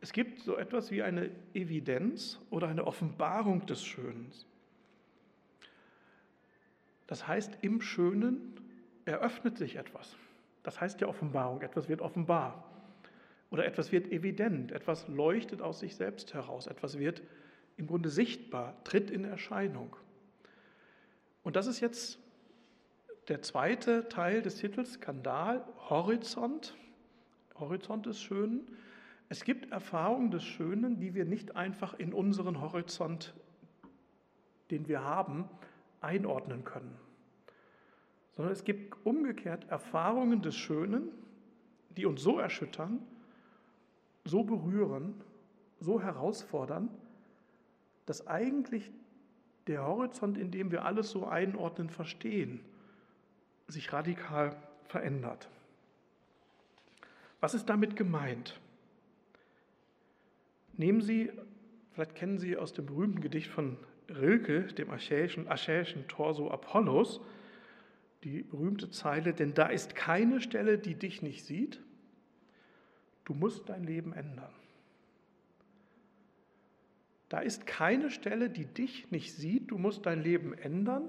Es gibt so etwas wie eine Evidenz oder eine Offenbarung des Schönen. Das heißt, im Schönen eröffnet sich etwas. Das heißt ja Offenbarung, etwas wird offenbar. Oder etwas wird evident, etwas leuchtet aus sich selbst heraus, etwas wird im Grunde sichtbar, tritt in Erscheinung. Und das ist jetzt der zweite Teil des Titels, Skandal, Horizont, Horizont des Schönen. Es gibt Erfahrungen des Schönen, die wir nicht einfach in unseren Horizont, den wir haben, einordnen können, sondern es gibt umgekehrt Erfahrungen des Schönen, die uns so erschüttern, so berühren, so herausfordern, dass eigentlich der Horizont, in dem wir alles so einordnen, verstehen, sich radikal verändert. Was ist damit gemeint? Nehmen Sie, vielleicht kennen Sie aus dem berühmten Gedicht von Rilke, dem achäischen, achäischen Torso Apollos, die berühmte Zeile, denn da ist keine Stelle, die dich nicht sieht, du musst dein Leben ändern. Da ist keine Stelle, die dich nicht sieht, du musst dein Leben ändern.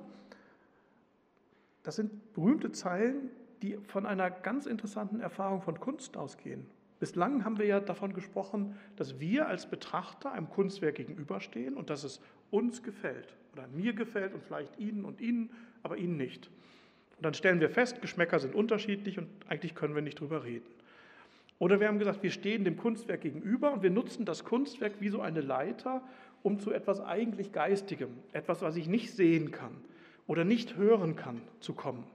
Das sind berühmte Zeilen, die von einer ganz interessanten Erfahrung von Kunst ausgehen. Bislang haben wir ja davon gesprochen, dass wir als Betrachter einem Kunstwerk gegenüberstehen und dass es uns gefällt oder mir gefällt und vielleicht Ihnen und Ihnen, aber Ihnen nicht. Und dann stellen wir fest, Geschmäcker sind unterschiedlich und eigentlich können wir nicht drüber reden. Oder wir haben gesagt, wir stehen dem Kunstwerk gegenüber und wir nutzen das Kunstwerk wie so eine Leiter, um zu etwas eigentlich Geistigem, etwas, was ich nicht sehen kann oder nicht hören kann, zu kommen.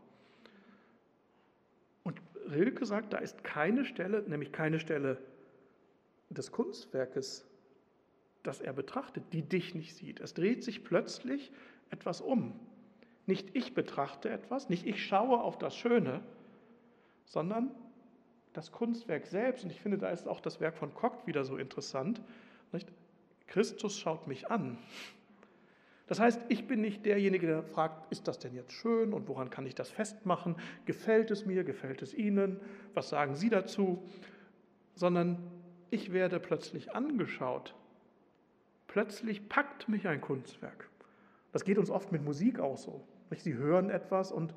Und Rilke sagt, da ist keine Stelle, nämlich keine Stelle des Kunstwerkes, das er betrachtet, die dich nicht sieht. Es dreht sich plötzlich etwas um. Nicht ich betrachte etwas, nicht ich schaue auf das Schöne, sondern das Kunstwerk selbst. Und ich finde, da ist auch das Werk von Koch wieder so interessant. Nicht? Christus schaut mich an. Das heißt, ich bin nicht derjenige, der fragt, ist das denn jetzt schön und woran kann ich das festmachen? Gefällt es mir? Gefällt es Ihnen? Was sagen Sie dazu? Sondern ich werde plötzlich angeschaut. Plötzlich packt mich ein Kunstwerk. Das geht uns oft mit Musik auch so. Sie hören etwas und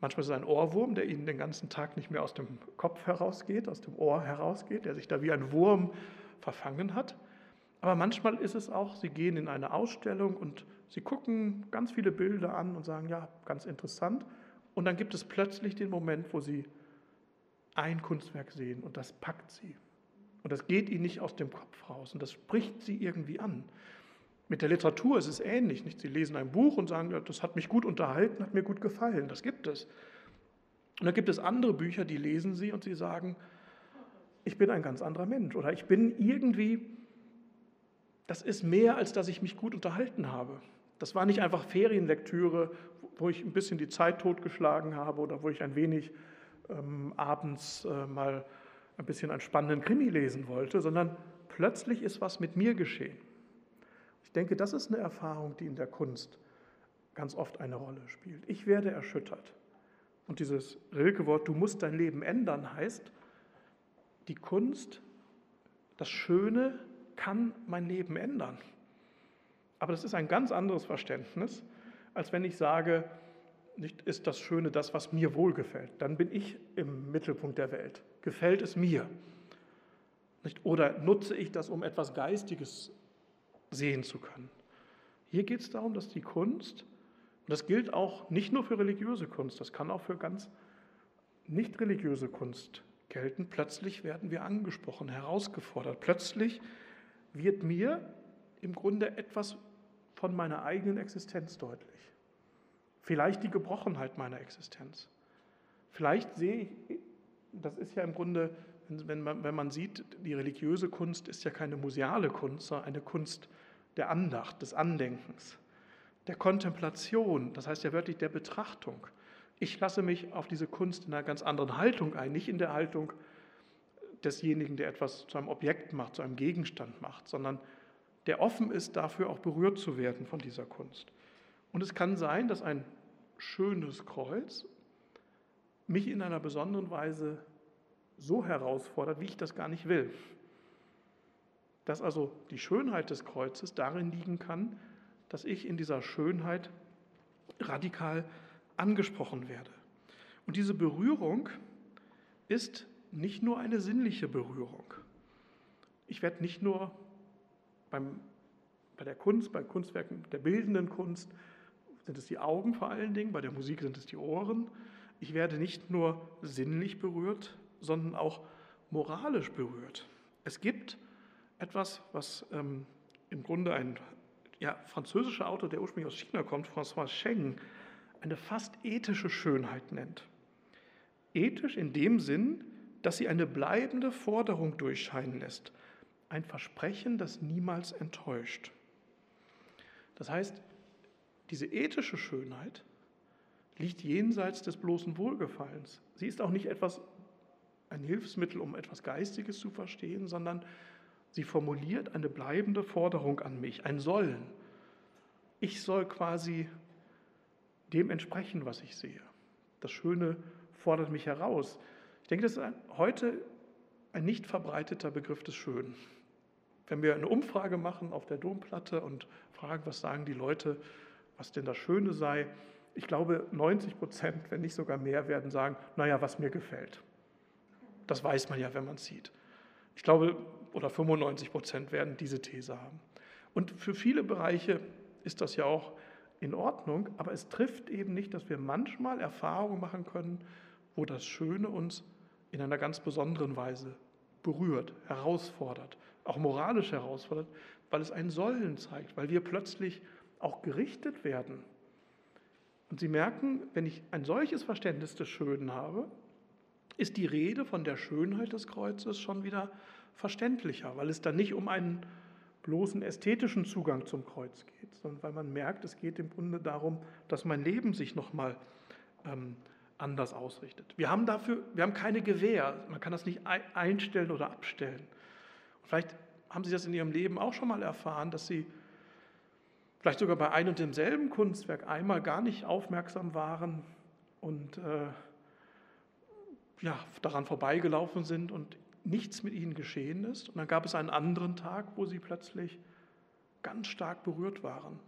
manchmal ist es ein Ohrwurm, der Ihnen den ganzen Tag nicht mehr aus dem Kopf herausgeht, aus dem Ohr herausgeht, der sich da wie ein Wurm verfangen hat. Aber manchmal ist es auch, Sie gehen in eine Ausstellung und Sie gucken ganz viele Bilder an und sagen, ja, ganz interessant. Und dann gibt es plötzlich den Moment, wo Sie ein Kunstwerk sehen und das packt Sie. Und das geht Ihnen nicht aus dem Kopf raus und das spricht Sie irgendwie an. Mit der Literatur ist es ähnlich. Nicht? Sie lesen ein Buch und sagen, das hat mich gut unterhalten, hat mir gut gefallen. Das gibt es. Und dann gibt es andere Bücher, die lesen Sie und Sie sagen, ich bin ein ganz anderer Mensch oder ich bin irgendwie, das ist mehr, als dass ich mich gut unterhalten habe. Das war nicht einfach Ferienlektüre, wo ich ein bisschen die Zeit totgeschlagen habe oder wo ich ein wenig ähm, abends äh, mal ein bisschen einen spannenden Krimi lesen wollte, sondern plötzlich ist was mit mir geschehen. Ich denke, das ist eine Erfahrung, die in der Kunst ganz oft eine Rolle spielt. Ich werde erschüttert. Und dieses Rilke-Wort, du musst dein Leben ändern, heißt, die Kunst, das Schöne kann mein Leben ändern. Aber das ist ein ganz anderes Verständnis, als wenn ich sage, nicht ist das Schöne das, was mir wohlgefällt. Dann bin ich im Mittelpunkt der Welt. Gefällt es mir? Nicht? Oder nutze ich das, um etwas Geistiges sehen zu können? Hier geht es darum, dass die Kunst, und das gilt auch nicht nur für religiöse Kunst, das kann auch für ganz nicht religiöse Kunst gelten, plötzlich werden wir angesprochen, herausgefordert. Plötzlich wird mir im Grunde etwas von meiner eigenen Existenz deutlich. Vielleicht die Gebrochenheit meiner Existenz. Vielleicht sehe ich, das ist ja im Grunde, wenn man, wenn man sieht, die religiöse Kunst ist ja keine museale Kunst, sondern eine Kunst der Andacht, des Andenkens, der Kontemplation, das heißt ja wörtlich der Betrachtung. Ich lasse mich auf diese Kunst in einer ganz anderen Haltung ein, nicht in der Haltung desjenigen, der etwas zu einem Objekt macht, zu einem Gegenstand macht, sondern der offen ist, dafür auch berührt zu werden von dieser Kunst. Und es kann sein, dass ein schönes Kreuz mich in einer besonderen Weise so herausfordert, wie ich das gar nicht will. Dass also die Schönheit des Kreuzes darin liegen kann, dass ich in dieser Schönheit radikal angesprochen werde. Und diese Berührung ist nicht nur eine sinnliche Berührung. Ich werde nicht nur beim, bei der Kunst, bei Kunstwerken der bildenden Kunst, sind es die Augen vor allen Dingen, bei der Musik sind es die Ohren. Ich werde nicht nur sinnlich berührt, sondern auch moralisch berührt. Es gibt etwas, was ähm, im Grunde ein ja, französischer Autor, der ursprünglich aus China kommt, François Cheng, eine fast ethische Schönheit nennt. Ethisch in dem Sinn, dass sie eine bleibende Forderung durchscheinen lässt, ein Versprechen, das niemals enttäuscht. Das heißt, diese ethische Schönheit liegt jenseits des bloßen Wohlgefallens. Sie ist auch nicht etwas, ein Hilfsmittel, um etwas Geistiges zu verstehen, sondern sie formuliert eine bleibende Forderung an mich, ein Sollen. Ich soll quasi dem entsprechen, was ich sehe. Das Schöne fordert mich heraus. Ich denke, das ist ein, heute ein nicht verbreiteter Begriff des Schönen. Wenn wir eine Umfrage machen auf der Domplatte und fragen, was sagen die Leute, was denn das Schöne sei, ich glaube, 90 Prozent, wenn nicht sogar mehr, werden sagen, naja, was mir gefällt. Das weiß man ja, wenn man es sieht. Ich glaube, oder 95 Prozent werden diese These haben. Und für viele Bereiche ist das ja auch in Ordnung, aber es trifft eben nicht, dass wir manchmal Erfahrungen machen können, wo das Schöne uns in einer ganz besonderen Weise berührt, herausfordert, auch moralisch herausfordert, weil es ein Sollen zeigt, weil wir plötzlich auch gerichtet werden. Und Sie merken, wenn ich ein solches Verständnis des Schönen habe, ist die Rede von der Schönheit des Kreuzes schon wieder verständlicher, weil es dann nicht um einen bloßen ästhetischen Zugang zum Kreuz geht, sondern weil man merkt, es geht im Grunde darum, dass mein Leben sich nochmal ähm, anders ausrichtet. Wir haben dafür, wir haben keine Gewähr, man kann das nicht einstellen oder abstellen. vielleicht haben Sie das in Ihrem Leben auch schon mal erfahren, dass Sie vielleicht sogar bei einem und demselben Kunstwerk einmal gar nicht aufmerksam waren und äh, ja, daran vorbeigelaufen sind und nichts mit ihnen geschehen ist. Und dann gab es einen anderen Tag, wo sie plötzlich ganz stark berührt waren.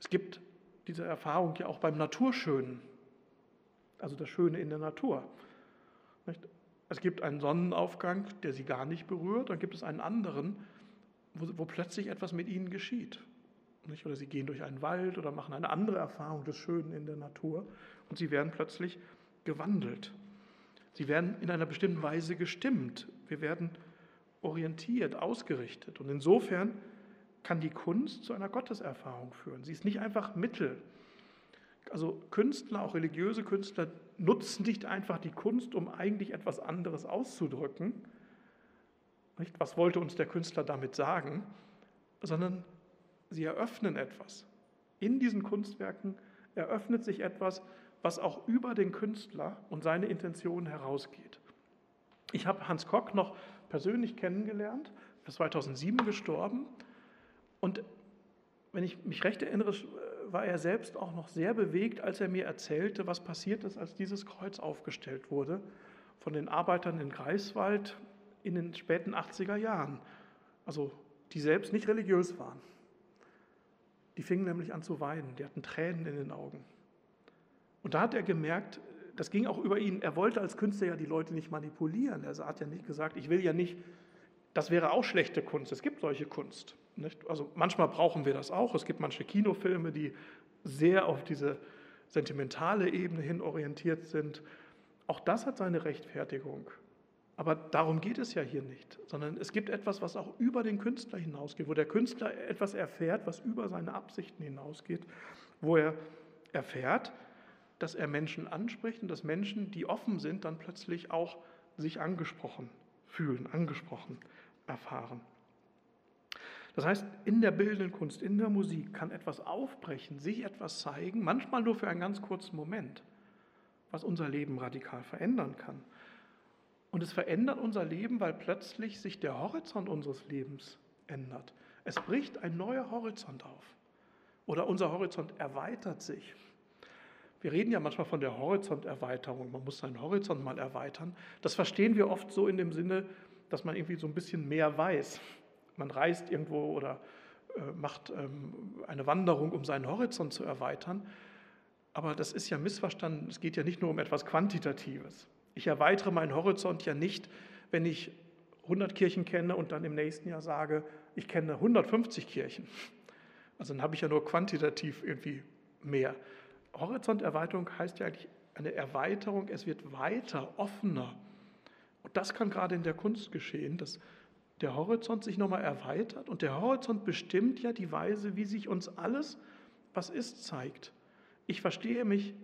Es gibt diese Erfahrung ja auch beim Naturschönen, also das Schöne in der Natur. Es gibt einen Sonnenaufgang, der sie gar nicht berührt, dann gibt es einen anderen, wo, wo plötzlich etwas mit ihnen geschieht. Oder sie gehen durch einen Wald oder machen eine andere Erfahrung des Schönen in der Natur und sie werden plötzlich gewandelt. Sie werden in einer bestimmten Weise gestimmt. Wir werden orientiert, ausgerichtet. Und insofern kann die Kunst zu einer Gotteserfahrung führen. Sie ist nicht einfach Mittel. Also Künstler, auch religiöse Künstler, nutzen nicht einfach die Kunst, um eigentlich etwas anderes auszudrücken. Nicht? Was wollte uns der Künstler damit sagen? Sondern sie eröffnen etwas. In diesen Kunstwerken eröffnet sich etwas, was auch über den Künstler und seine Intentionen herausgeht. Ich habe Hans Kock noch persönlich kennengelernt, er ist 2007 gestorben und wenn ich mich recht erinnere, war er selbst auch noch sehr bewegt, als er mir erzählte, was passiert ist, als dieses Kreuz aufgestellt wurde von den Arbeitern in Greifswald in den späten 80er Jahren. Also die selbst nicht religiös waren. Die fingen nämlich an zu weinen, die hatten Tränen in den Augen. Und da hat er gemerkt, das ging auch über ihn, er wollte als Künstler ja die Leute nicht manipulieren. Er hat ja nicht gesagt, ich will ja nicht, das wäre auch schlechte Kunst. Es gibt solche Kunst. Nicht? Also manchmal brauchen wir das auch. Es gibt manche Kinofilme, die sehr auf diese sentimentale Ebene hin orientiert sind. Auch das hat seine Rechtfertigung. Aber darum geht es ja hier nicht, sondern es gibt etwas, was auch über den Künstler hinausgeht, wo der Künstler etwas erfährt, was über seine Absichten hinausgeht, wo er erfährt, dass er Menschen anspricht und dass Menschen, die offen sind, dann plötzlich auch sich angesprochen fühlen, angesprochen erfahren. Das heißt, in der bildenden Kunst, in der Musik kann etwas aufbrechen, sich etwas zeigen, manchmal nur für einen ganz kurzen Moment, was unser Leben radikal verändern kann. Und es verändert unser Leben, weil plötzlich sich der Horizont unseres Lebens ändert. Es bricht ein neuer Horizont auf. Oder unser Horizont erweitert sich. Wir reden ja manchmal von der Horizonterweiterung. Man muss seinen Horizont mal erweitern. Das verstehen wir oft so in dem Sinne, dass man irgendwie so ein bisschen mehr weiß. Man reist irgendwo oder äh, macht ähm, eine Wanderung, um seinen Horizont zu erweitern. Aber das ist ja missverstanden. Es geht ja nicht nur um etwas Quantitatives. Ich erweitere meinen Horizont ja nicht, wenn ich 100 Kirchen kenne und dann im nächsten Jahr sage, ich kenne 150 Kirchen. Also dann habe ich ja nur quantitativ irgendwie mehr. Horizonterweiterung heißt ja eigentlich eine Erweiterung, es wird weiter, offener. Und das kann gerade in der Kunst geschehen, dass der Horizont sich nochmal erweitert und der Horizont bestimmt ja die Weise, wie sich uns alles, was ist, zeigt. Ich verstehe mich,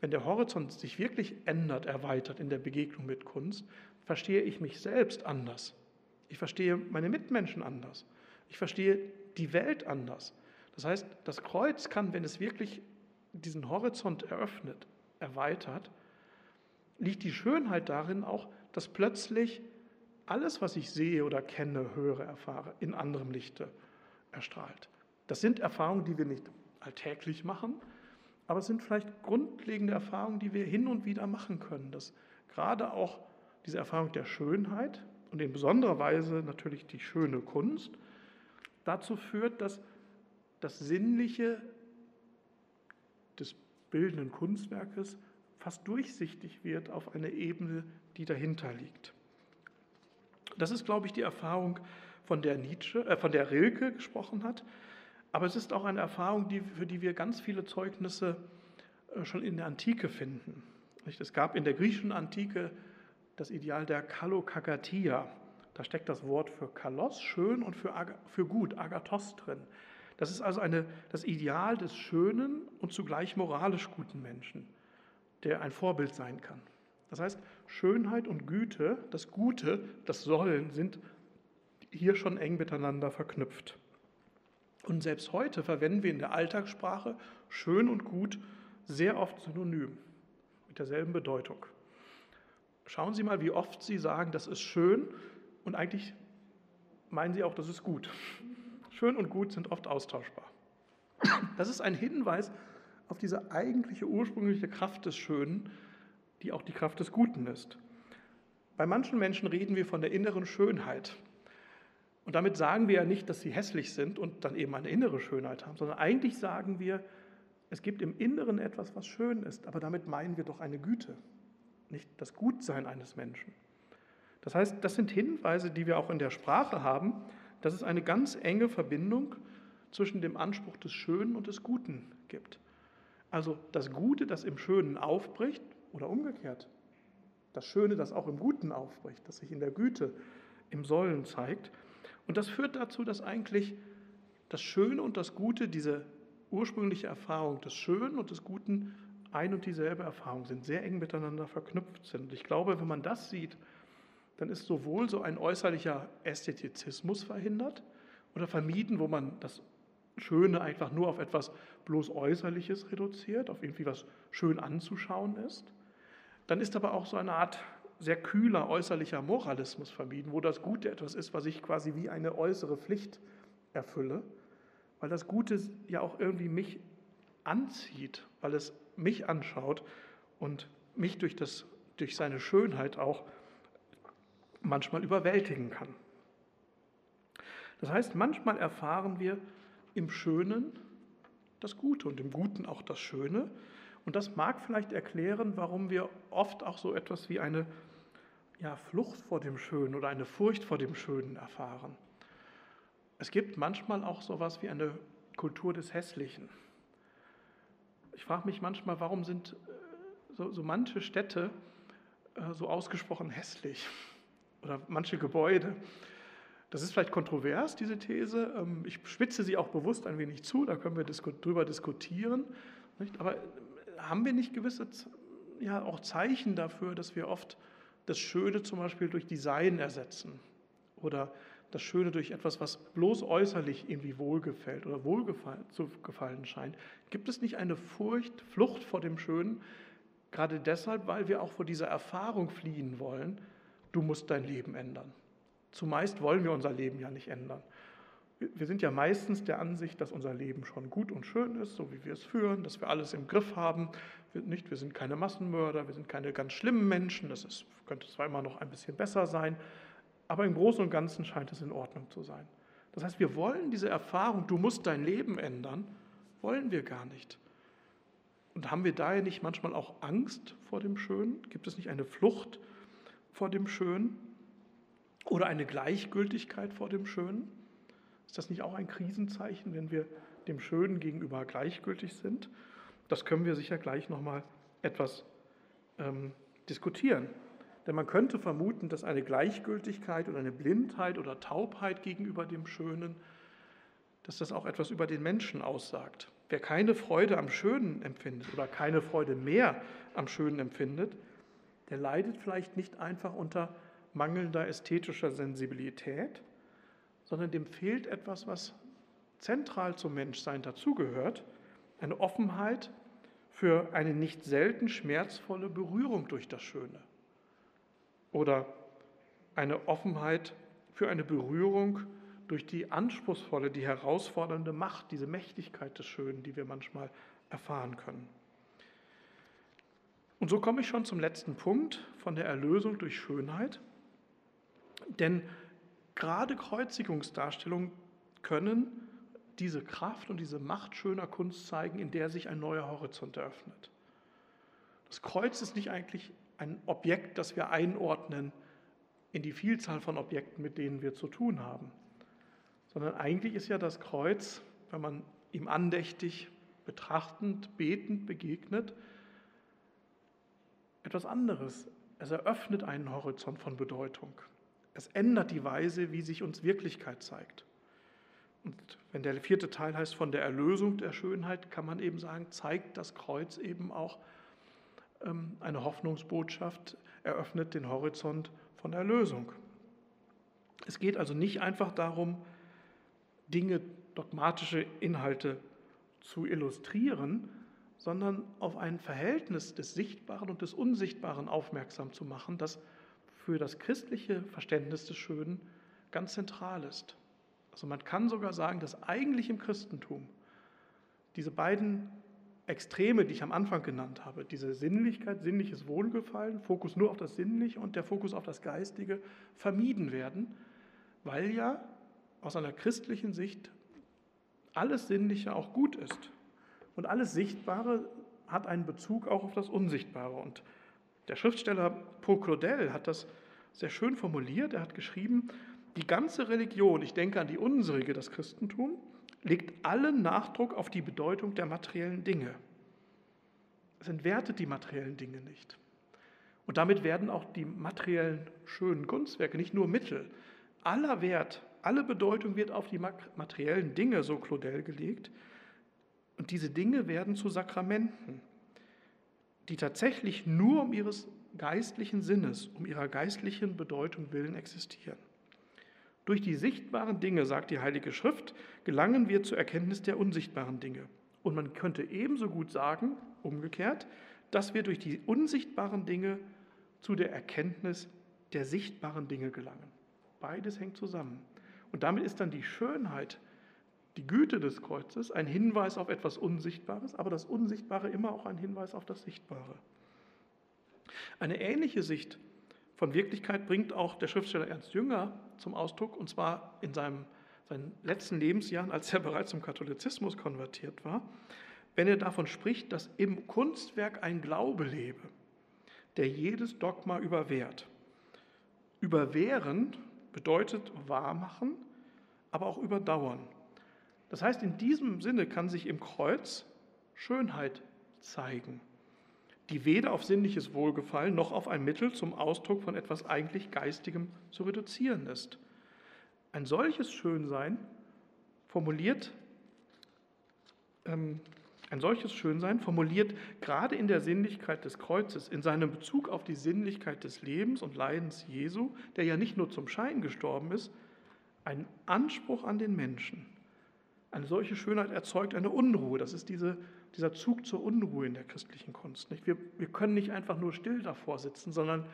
wenn der Horizont sich wirklich ändert, erweitert in der Begegnung mit Kunst, verstehe ich mich selbst anders. Ich verstehe meine Mitmenschen anders. Ich verstehe die Welt anders. Das heißt, das Kreuz kann, wenn es wirklich diesen Horizont eröffnet, erweitert, liegt die Schönheit darin auch, dass plötzlich alles, was ich sehe oder kenne, höre, erfahre, in anderem Lichte erstrahlt. Das sind Erfahrungen, die wir nicht alltäglich machen, aber es sind vielleicht grundlegende Erfahrungen, die wir hin und wieder machen können. Dass gerade auch diese Erfahrung der Schönheit und in besonderer Weise natürlich die schöne Kunst dazu führt, dass das Sinnliche des bildenden Kunstwerkes fast durchsichtig wird auf eine Ebene, die dahinter liegt. Das ist, glaube ich, die Erfahrung, von der Nietzsche, äh, von der Rilke gesprochen hat. Aber es ist auch eine Erfahrung, die, für die wir ganz viele Zeugnisse äh, schon in der Antike finden. Es gab in der griechischen Antike das Ideal der Kalokagatia. Da steckt das Wort für Kalos, schön, und für, für gut, Agathos drin. Das ist also eine, das Ideal des schönen und zugleich moralisch guten Menschen, der ein Vorbild sein kann. Das heißt, Schönheit und Güte, das Gute, das Sollen sind hier schon eng miteinander verknüpft. Und selbst heute verwenden wir in der Alltagssprache schön und gut sehr oft synonym, mit derselben Bedeutung. Schauen Sie mal, wie oft Sie sagen, das ist schön und eigentlich meinen Sie auch, das ist gut. Schön und gut sind oft austauschbar. Das ist ein Hinweis auf diese eigentliche ursprüngliche Kraft des Schönen, die auch die Kraft des Guten ist. Bei manchen Menschen reden wir von der inneren Schönheit. Und damit sagen wir ja nicht, dass sie hässlich sind und dann eben eine innere Schönheit haben, sondern eigentlich sagen wir, es gibt im Inneren etwas, was schön ist, aber damit meinen wir doch eine Güte, nicht das Gutsein eines Menschen. Das heißt, das sind Hinweise, die wir auch in der Sprache haben, dass es eine ganz enge Verbindung zwischen dem Anspruch des Schönen und des Guten gibt. Also das Gute, das im Schönen aufbricht oder umgekehrt. Das Schöne, das auch im Guten aufbricht, das sich in der Güte, im Sollen zeigt. Und das führt dazu, dass eigentlich das Schöne und das Gute, diese ursprüngliche Erfahrung des Schönen und des Guten ein und dieselbe Erfahrung sind, sehr eng miteinander verknüpft sind. Ich glaube, wenn man das sieht, dann ist sowohl so ein äußerlicher Ästhetizismus verhindert oder vermieden, wo man das Schöne einfach nur auf etwas bloß Äußerliches reduziert, auf irgendwie was schön anzuschauen ist. Dann ist aber auch so eine Art sehr kühler äußerlicher Moralismus vermieden, wo das Gute etwas ist, was ich quasi wie eine äußere Pflicht erfülle, weil das Gute ja auch irgendwie mich anzieht, weil es mich anschaut und mich durch, das, durch seine Schönheit auch manchmal überwältigen kann. Das heißt, manchmal erfahren wir im Schönen das Gute und im Guten auch das Schöne. Und das mag vielleicht erklären, warum wir oft auch so etwas wie eine ja, Flucht vor dem Schönen oder eine Furcht vor dem Schönen erfahren. Es gibt manchmal auch so etwas wie eine Kultur des Hässlichen. Ich frage mich manchmal, warum sind äh, so, so manche Städte äh, so ausgesprochen hässlich oder manche Gebäude. Das ist vielleicht kontrovers, diese These. Ähm, ich spitze sie auch bewusst ein wenig zu, da können wir drüber diskutieren. Aber haben wir nicht gewisse ja, auch Zeichen dafür, dass wir oft das Schöne zum Beispiel durch Design ersetzen oder das Schöne durch etwas, was bloß äußerlich irgendwie wohlgefällt oder wohlgefallen zu gefallen scheint. Gibt es nicht eine Furcht, Flucht vor dem Schönen, gerade deshalb, weil wir auch vor dieser Erfahrung fliehen wollen, du musst dein Leben ändern. Zumeist wollen wir unser Leben ja nicht ändern. Wir sind ja meistens der Ansicht, dass unser Leben schon gut und schön ist, so wie wir es führen, dass wir alles im Griff haben. Wir, nicht, wir sind keine Massenmörder, wir sind keine ganz schlimmen Menschen, das ist, könnte zwar immer noch ein bisschen besser sein, aber im Großen und Ganzen scheint es in Ordnung zu sein. Das heißt, wir wollen diese Erfahrung, du musst dein Leben ändern, wollen wir gar nicht. Und haben wir daher nicht manchmal auch Angst vor dem Schönen? Gibt es nicht eine Flucht vor dem Schönen oder eine Gleichgültigkeit vor dem Schönen? Ist das nicht auch ein Krisenzeichen, wenn wir dem Schönen gegenüber gleichgültig sind? Das können wir sicher gleich nochmal etwas ähm, diskutieren. Denn man könnte vermuten, dass eine Gleichgültigkeit oder eine Blindheit oder Taubheit gegenüber dem Schönen, dass das auch etwas über den Menschen aussagt. Wer keine Freude am Schönen empfindet oder keine Freude mehr am Schönen empfindet, der leidet vielleicht nicht einfach unter mangelnder ästhetischer Sensibilität, sondern dem fehlt etwas, was zentral zum Menschsein dazugehört, eine Offenheit für eine nicht selten schmerzvolle Berührung durch das Schöne oder eine Offenheit für eine Berührung durch die anspruchsvolle, die herausfordernde Macht, diese Mächtigkeit des Schönen, die wir manchmal erfahren können. Und so komme ich schon zum letzten Punkt von der Erlösung durch Schönheit. Denn gerade Kreuzigungsdarstellungen können diese Kraft und diese Macht schöner Kunst zeigen, in der sich ein neuer Horizont eröffnet. Das Kreuz ist nicht eigentlich ein Objekt, das wir einordnen in die Vielzahl von Objekten, mit denen wir zu tun haben, sondern eigentlich ist ja das Kreuz, wenn man ihm andächtig, betrachtend, betend begegnet, etwas anderes. Es eröffnet einen Horizont von Bedeutung. Es ändert die Weise, wie sich uns Wirklichkeit zeigt. Und wenn der vierte Teil heißt von der Erlösung der Schönheit, kann man eben sagen, zeigt das Kreuz eben auch ähm, eine Hoffnungsbotschaft, eröffnet den Horizont von Erlösung. Es geht also nicht einfach darum, Dinge, dogmatische Inhalte zu illustrieren, sondern auf ein Verhältnis des Sichtbaren und des Unsichtbaren aufmerksam zu machen, das für das christliche Verständnis des Schönen ganz zentral ist. Also man kann sogar sagen, dass eigentlich im Christentum diese beiden Extreme, die ich am Anfang genannt habe, diese Sinnlichkeit, sinnliches Wohlgefallen, Fokus nur auf das Sinnliche und der Fokus auf das Geistige vermieden werden, weil ja aus einer christlichen Sicht alles Sinnliche auch gut ist. Und alles Sichtbare hat einen Bezug auch auf das Unsichtbare. Und der Schriftsteller Paul Claudel hat das sehr schön formuliert. Er hat geschrieben, die ganze Religion, ich denke an die unsrige, das Christentum, legt allen Nachdruck auf die Bedeutung der materiellen Dinge. Es entwertet die materiellen Dinge nicht. Und damit werden auch die materiellen schönen Kunstwerke nicht nur Mittel. Aller Wert, alle Bedeutung wird auf die materiellen Dinge, so Claudel, gelegt. Und diese Dinge werden zu Sakramenten, die tatsächlich nur um ihres geistlichen Sinnes, um ihrer geistlichen Bedeutung willen existieren. Durch die sichtbaren Dinge, sagt die Heilige Schrift, gelangen wir zur Erkenntnis der unsichtbaren Dinge. Und man könnte ebenso gut sagen, umgekehrt, dass wir durch die unsichtbaren Dinge zu der Erkenntnis der sichtbaren Dinge gelangen. Beides hängt zusammen. Und damit ist dann die Schönheit, die Güte des Kreuzes ein Hinweis auf etwas Unsichtbares, aber das Unsichtbare immer auch ein Hinweis auf das Sichtbare. Eine ähnliche Sicht von Wirklichkeit bringt auch der Schriftsteller Ernst Jünger zum Ausdruck, und zwar in seinem, seinen letzten Lebensjahren, als er bereits zum Katholizismus konvertiert war, wenn er davon spricht, dass im Kunstwerk ein Glaube lebe, der jedes Dogma überwehrt. Überwehren bedeutet wahrmachen, aber auch überdauern. Das heißt, in diesem Sinne kann sich im Kreuz Schönheit zeigen die weder auf sinnliches Wohlgefallen noch auf ein Mittel zum Ausdruck von etwas eigentlich Geistigem zu reduzieren ist. Ein solches Schönsein formuliert, ähm, ein solches Schönsein formuliert gerade in der Sinnlichkeit des Kreuzes, in seinem Bezug auf die Sinnlichkeit des Lebens und Leidens Jesu, der ja nicht nur zum Schein gestorben ist, einen Anspruch an den Menschen. Eine solche Schönheit erzeugt eine Unruhe. Das ist diese dieser Zug zur Unruhe in der christlichen Kunst. Nicht? Wir, wir können nicht einfach nur still davor sitzen, sondern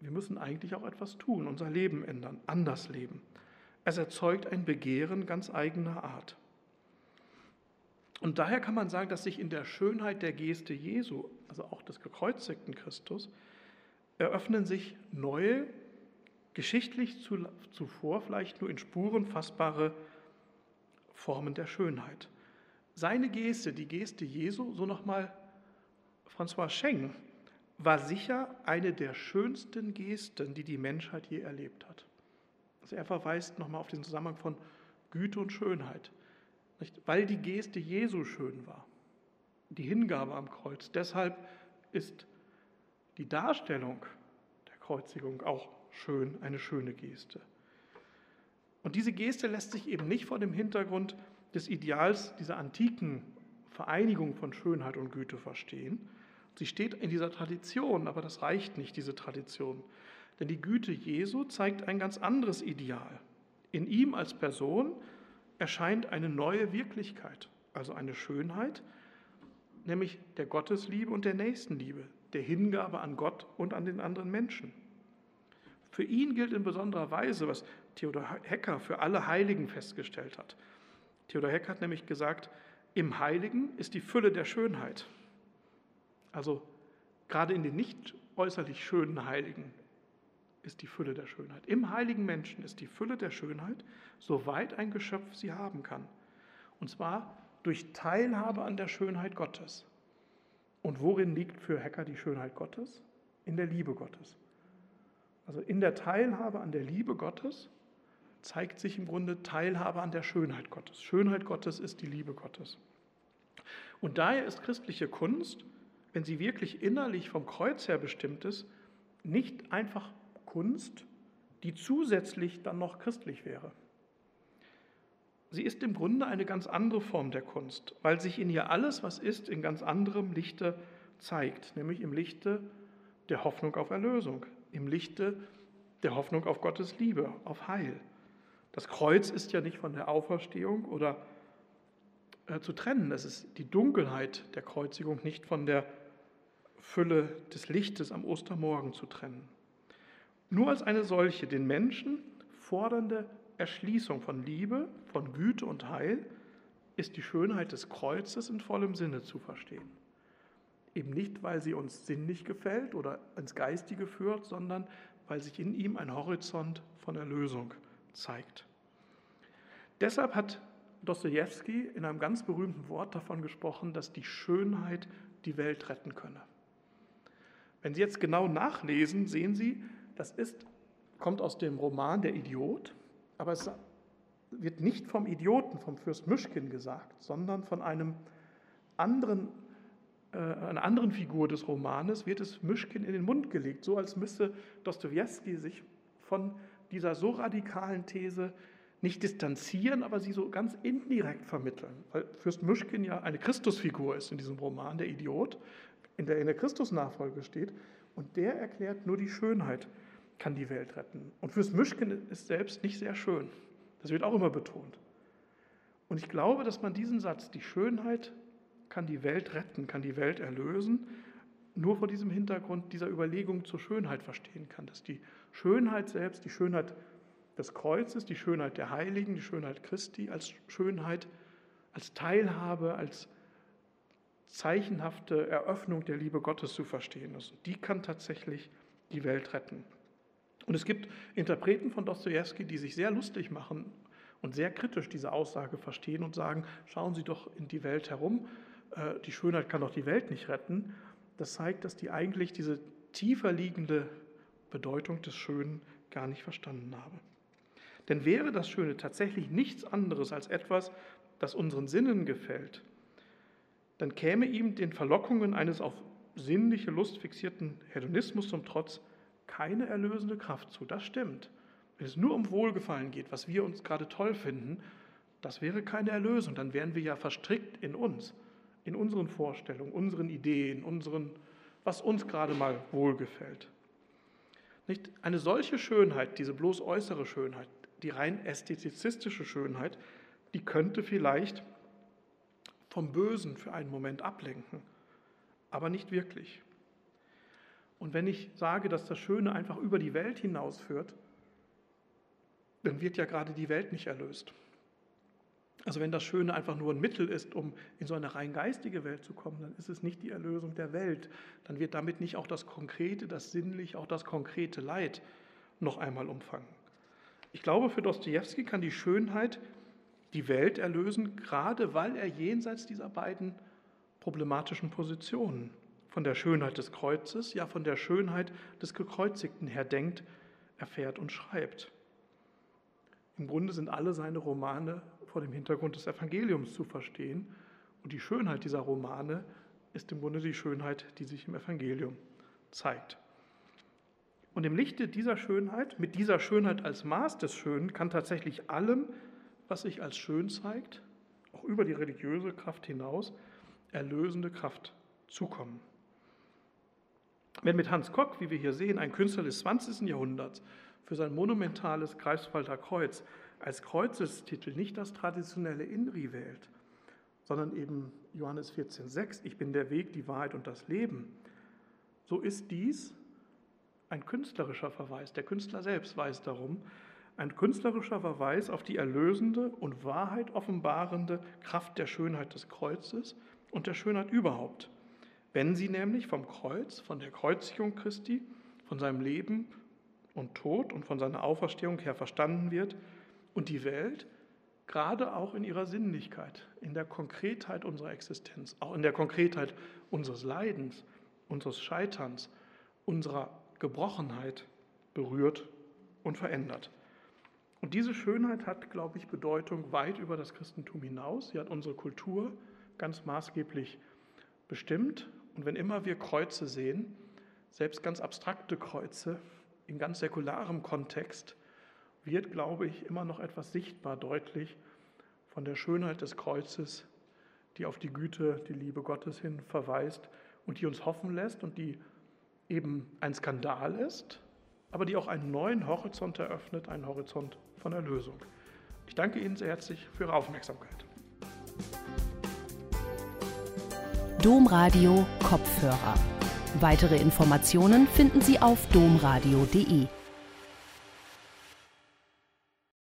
wir müssen eigentlich auch etwas tun, unser Leben ändern, anders leben. Es erzeugt ein Begehren ganz eigener Art. Und daher kann man sagen, dass sich in der Schönheit der Geste Jesu, also auch des gekreuzigten Christus, eröffnen sich neue, geschichtlich zuvor vielleicht nur in Spuren fassbare Formen der Schönheit. Seine Geste, die Geste Jesu, so nochmal François Scheng, war sicher eine der schönsten Gesten, die die Menschheit je erlebt hat. Also er verweist nochmal auf den Zusammenhang von Güte und Schönheit. Nicht? Weil die Geste Jesu schön war, die Hingabe am Kreuz. Deshalb ist die Darstellung der Kreuzigung auch schön, eine schöne Geste. Und diese Geste lässt sich eben nicht vor dem Hintergrund des Ideals dieser antiken Vereinigung von Schönheit und Güte verstehen. Sie steht in dieser Tradition, aber das reicht nicht, diese Tradition. Denn die Güte Jesu zeigt ein ganz anderes Ideal. In ihm als Person erscheint eine neue Wirklichkeit, also eine Schönheit, nämlich der Gottesliebe und der Nächstenliebe, der Hingabe an Gott und an den anderen Menschen. Für ihn gilt in besonderer Weise, was Theodor Hecker für alle Heiligen festgestellt hat, Theodor Heck hat nämlich gesagt, im Heiligen ist die Fülle der Schönheit. Also gerade in den nicht äußerlich schönen Heiligen ist die Fülle der Schönheit. Im heiligen Menschen ist die Fülle der Schönheit, soweit ein Geschöpf sie haben kann. Und zwar durch Teilhabe an der Schönheit Gottes. Und worin liegt für Hacker die Schönheit Gottes? In der Liebe Gottes. Also in der Teilhabe an der Liebe Gottes zeigt sich im Grunde Teilhabe an der Schönheit Gottes. Schönheit Gottes ist die Liebe Gottes. Und daher ist christliche Kunst, wenn sie wirklich innerlich vom Kreuz her bestimmt ist, nicht einfach Kunst, die zusätzlich dann noch christlich wäre. Sie ist im Grunde eine ganz andere Form der Kunst, weil sich in ihr alles, was ist, in ganz anderem Lichte zeigt, nämlich im Lichte der Hoffnung auf Erlösung, im Lichte der Hoffnung auf Gottes Liebe, auf Heil. Das Kreuz ist ja nicht von der Auferstehung oder äh, zu trennen. Es ist die Dunkelheit der Kreuzigung nicht von der Fülle des Lichtes am Ostermorgen zu trennen. Nur als eine solche den Menschen fordernde Erschließung von Liebe, von Güte und Heil ist die Schönheit des Kreuzes in vollem Sinne zu verstehen. Eben nicht, weil sie uns sinnlich gefällt oder ins Geistige führt, sondern weil sich in ihm ein Horizont von Erlösung zeigt. Deshalb hat Dostoevsky in einem ganz berühmten Wort davon gesprochen, dass die Schönheit die Welt retten könne. Wenn Sie jetzt genau nachlesen, sehen Sie, das ist, kommt aus dem Roman Der Idiot, aber es wird nicht vom Idioten, vom Fürst Mischkin gesagt, sondern von einem anderen, äh, einer anderen Figur des Romanes wird es Mischkin in den Mund gelegt, so als müsste Dostoevsky sich von dieser so radikalen These nicht distanzieren, aber sie so ganz indirekt vermitteln. Weil Fürst Mischkin ja eine Christusfigur ist in diesem Roman, der Idiot, in der in der Christusnachfolge steht. Und der erklärt, nur die Schönheit kann die Welt retten. Und Fürst Mischkin ist selbst nicht sehr schön. Das wird auch immer betont. Und ich glaube, dass man diesen Satz, die Schönheit kann die Welt retten, kann die Welt erlösen, nur vor diesem Hintergrund dieser Überlegung zur Schönheit verstehen kann, dass die Schönheit selbst, die Schönheit des Kreuzes, die Schönheit der Heiligen, die Schönheit Christi als Schönheit, als Teilhabe, als zeichenhafte Eröffnung der Liebe Gottes zu verstehen ist. Die kann tatsächlich die Welt retten. Und es gibt Interpreten von Dostoevsky, die sich sehr lustig machen und sehr kritisch diese Aussage verstehen und sagen, schauen Sie doch in die Welt herum, äh, die Schönheit kann doch die Welt nicht retten. Das zeigt, dass die eigentlich diese tiefer liegende Bedeutung des Schönen gar nicht verstanden haben. Denn wäre das Schöne tatsächlich nichts anderes als etwas, das unseren Sinnen gefällt, dann käme ihm den Verlockungen eines auf sinnliche Lust fixierten Hedonismus zum Trotz keine erlösende Kraft zu. Das stimmt. Wenn es nur um Wohlgefallen geht, was wir uns gerade toll finden, das wäre keine Erlösung. Dann wären wir ja verstrickt in uns, in unseren Vorstellungen, unseren Ideen, unseren, was uns gerade mal wohlgefällt. Nicht? Eine solche Schönheit, diese bloß äußere Schönheit, die rein ästhetizistische Schönheit, die könnte vielleicht vom Bösen für einen Moment ablenken, aber nicht wirklich. Und wenn ich sage, dass das Schöne einfach über die Welt hinausführt, dann wird ja gerade die Welt nicht erlöst. Also wenn das Schöne einfach nur ein Mittel ist, um in so eine rein geistige Welt zu kommen, dann ist es nicht die Erlösung der Welt. Dann wird damit nicht auch das Konkrete, das Sinnliche, auch das konkrete Leid noch einmal umfangen. Ich glaube, für Dostoevsky kann die Schönheit die Welt erlösen, gerade weil er jenseits dieser beiden problematischen Positionen von der Schönheit des Kreuzes, ja von der Schönheit des Gekreuzigten her denkt, erfährt und schreibt. Im Grunde sind alle seine Romane vor dem Hintergrund des Evangeliums zu verstehen und die Schönheit dieser Romane ist im Grunde die Schönheit, die sich im Evangelium zeigt. Und im Lichte dieser Schönheit, mit dieser Schönheit als Maß des Schönen, kann tatsächlich allem, was sich als schön zeigt, auch über die religiöse Kraft hinaus, erlösende Kraft zukommen. Wenn mit Hans Kock, wie wir hier sehen, ein Künstler des 20. Jahrhunderts für sein monumentales Greifswalder Kreuz als Kreuzestitel nicht das traditionelle Inri wählt, sondern eben Johannes 14,6, ich bin der Weg, die Wahrheit und das Leben, so ist dies ein künstlerischer Verweis. Der Künstler selbst weiß darum, ein künstlerischer Verweis auf die erlösende und Wahrheit offenbarende Kraft der Schönheit des Kreuzes und der Schönheit überhaupt. Wenn sie nämlich vom Kreuz, von der Kreuzigung Christi, von seinem Leben und Tod und von seiner Auferstehung her verstanden wird und die Welt, gerade auch in ihrer Sinnlichkeit, in der Konkretheit unserer Existenz, auch in der Konkretheit unseres Leidens, unseres Scheiterns, unserer Gebrochenheit berührt und verändert. Und diese Schönheit hat, glaube ich, Bedeutung weit über das Christentum hinaus. Sie hat unsere Kultur ganz maßgeblich bestimmt. Und wenn immer wir Kreuze sehen, selbst ganz abstrakte Kreuze in ganz säkularem Kontext, wird, glaube ich, immer noch etwas sichtbar deutlich von der Schönheit des Kreuzes, die auf die Güte, die Liebe Gottes hin verweist und die uns hoffen lässt und die eben ein Skandal ist, aber die auch einen neuen Horizont eröffnet, einen Horizont von Erlösung. Ich danke Ihnen sehr herzlich für Ihre Aufmerksamkeit.
Domradio Kopfhörer. Weitere Informationen finden Sie auf domradio.de.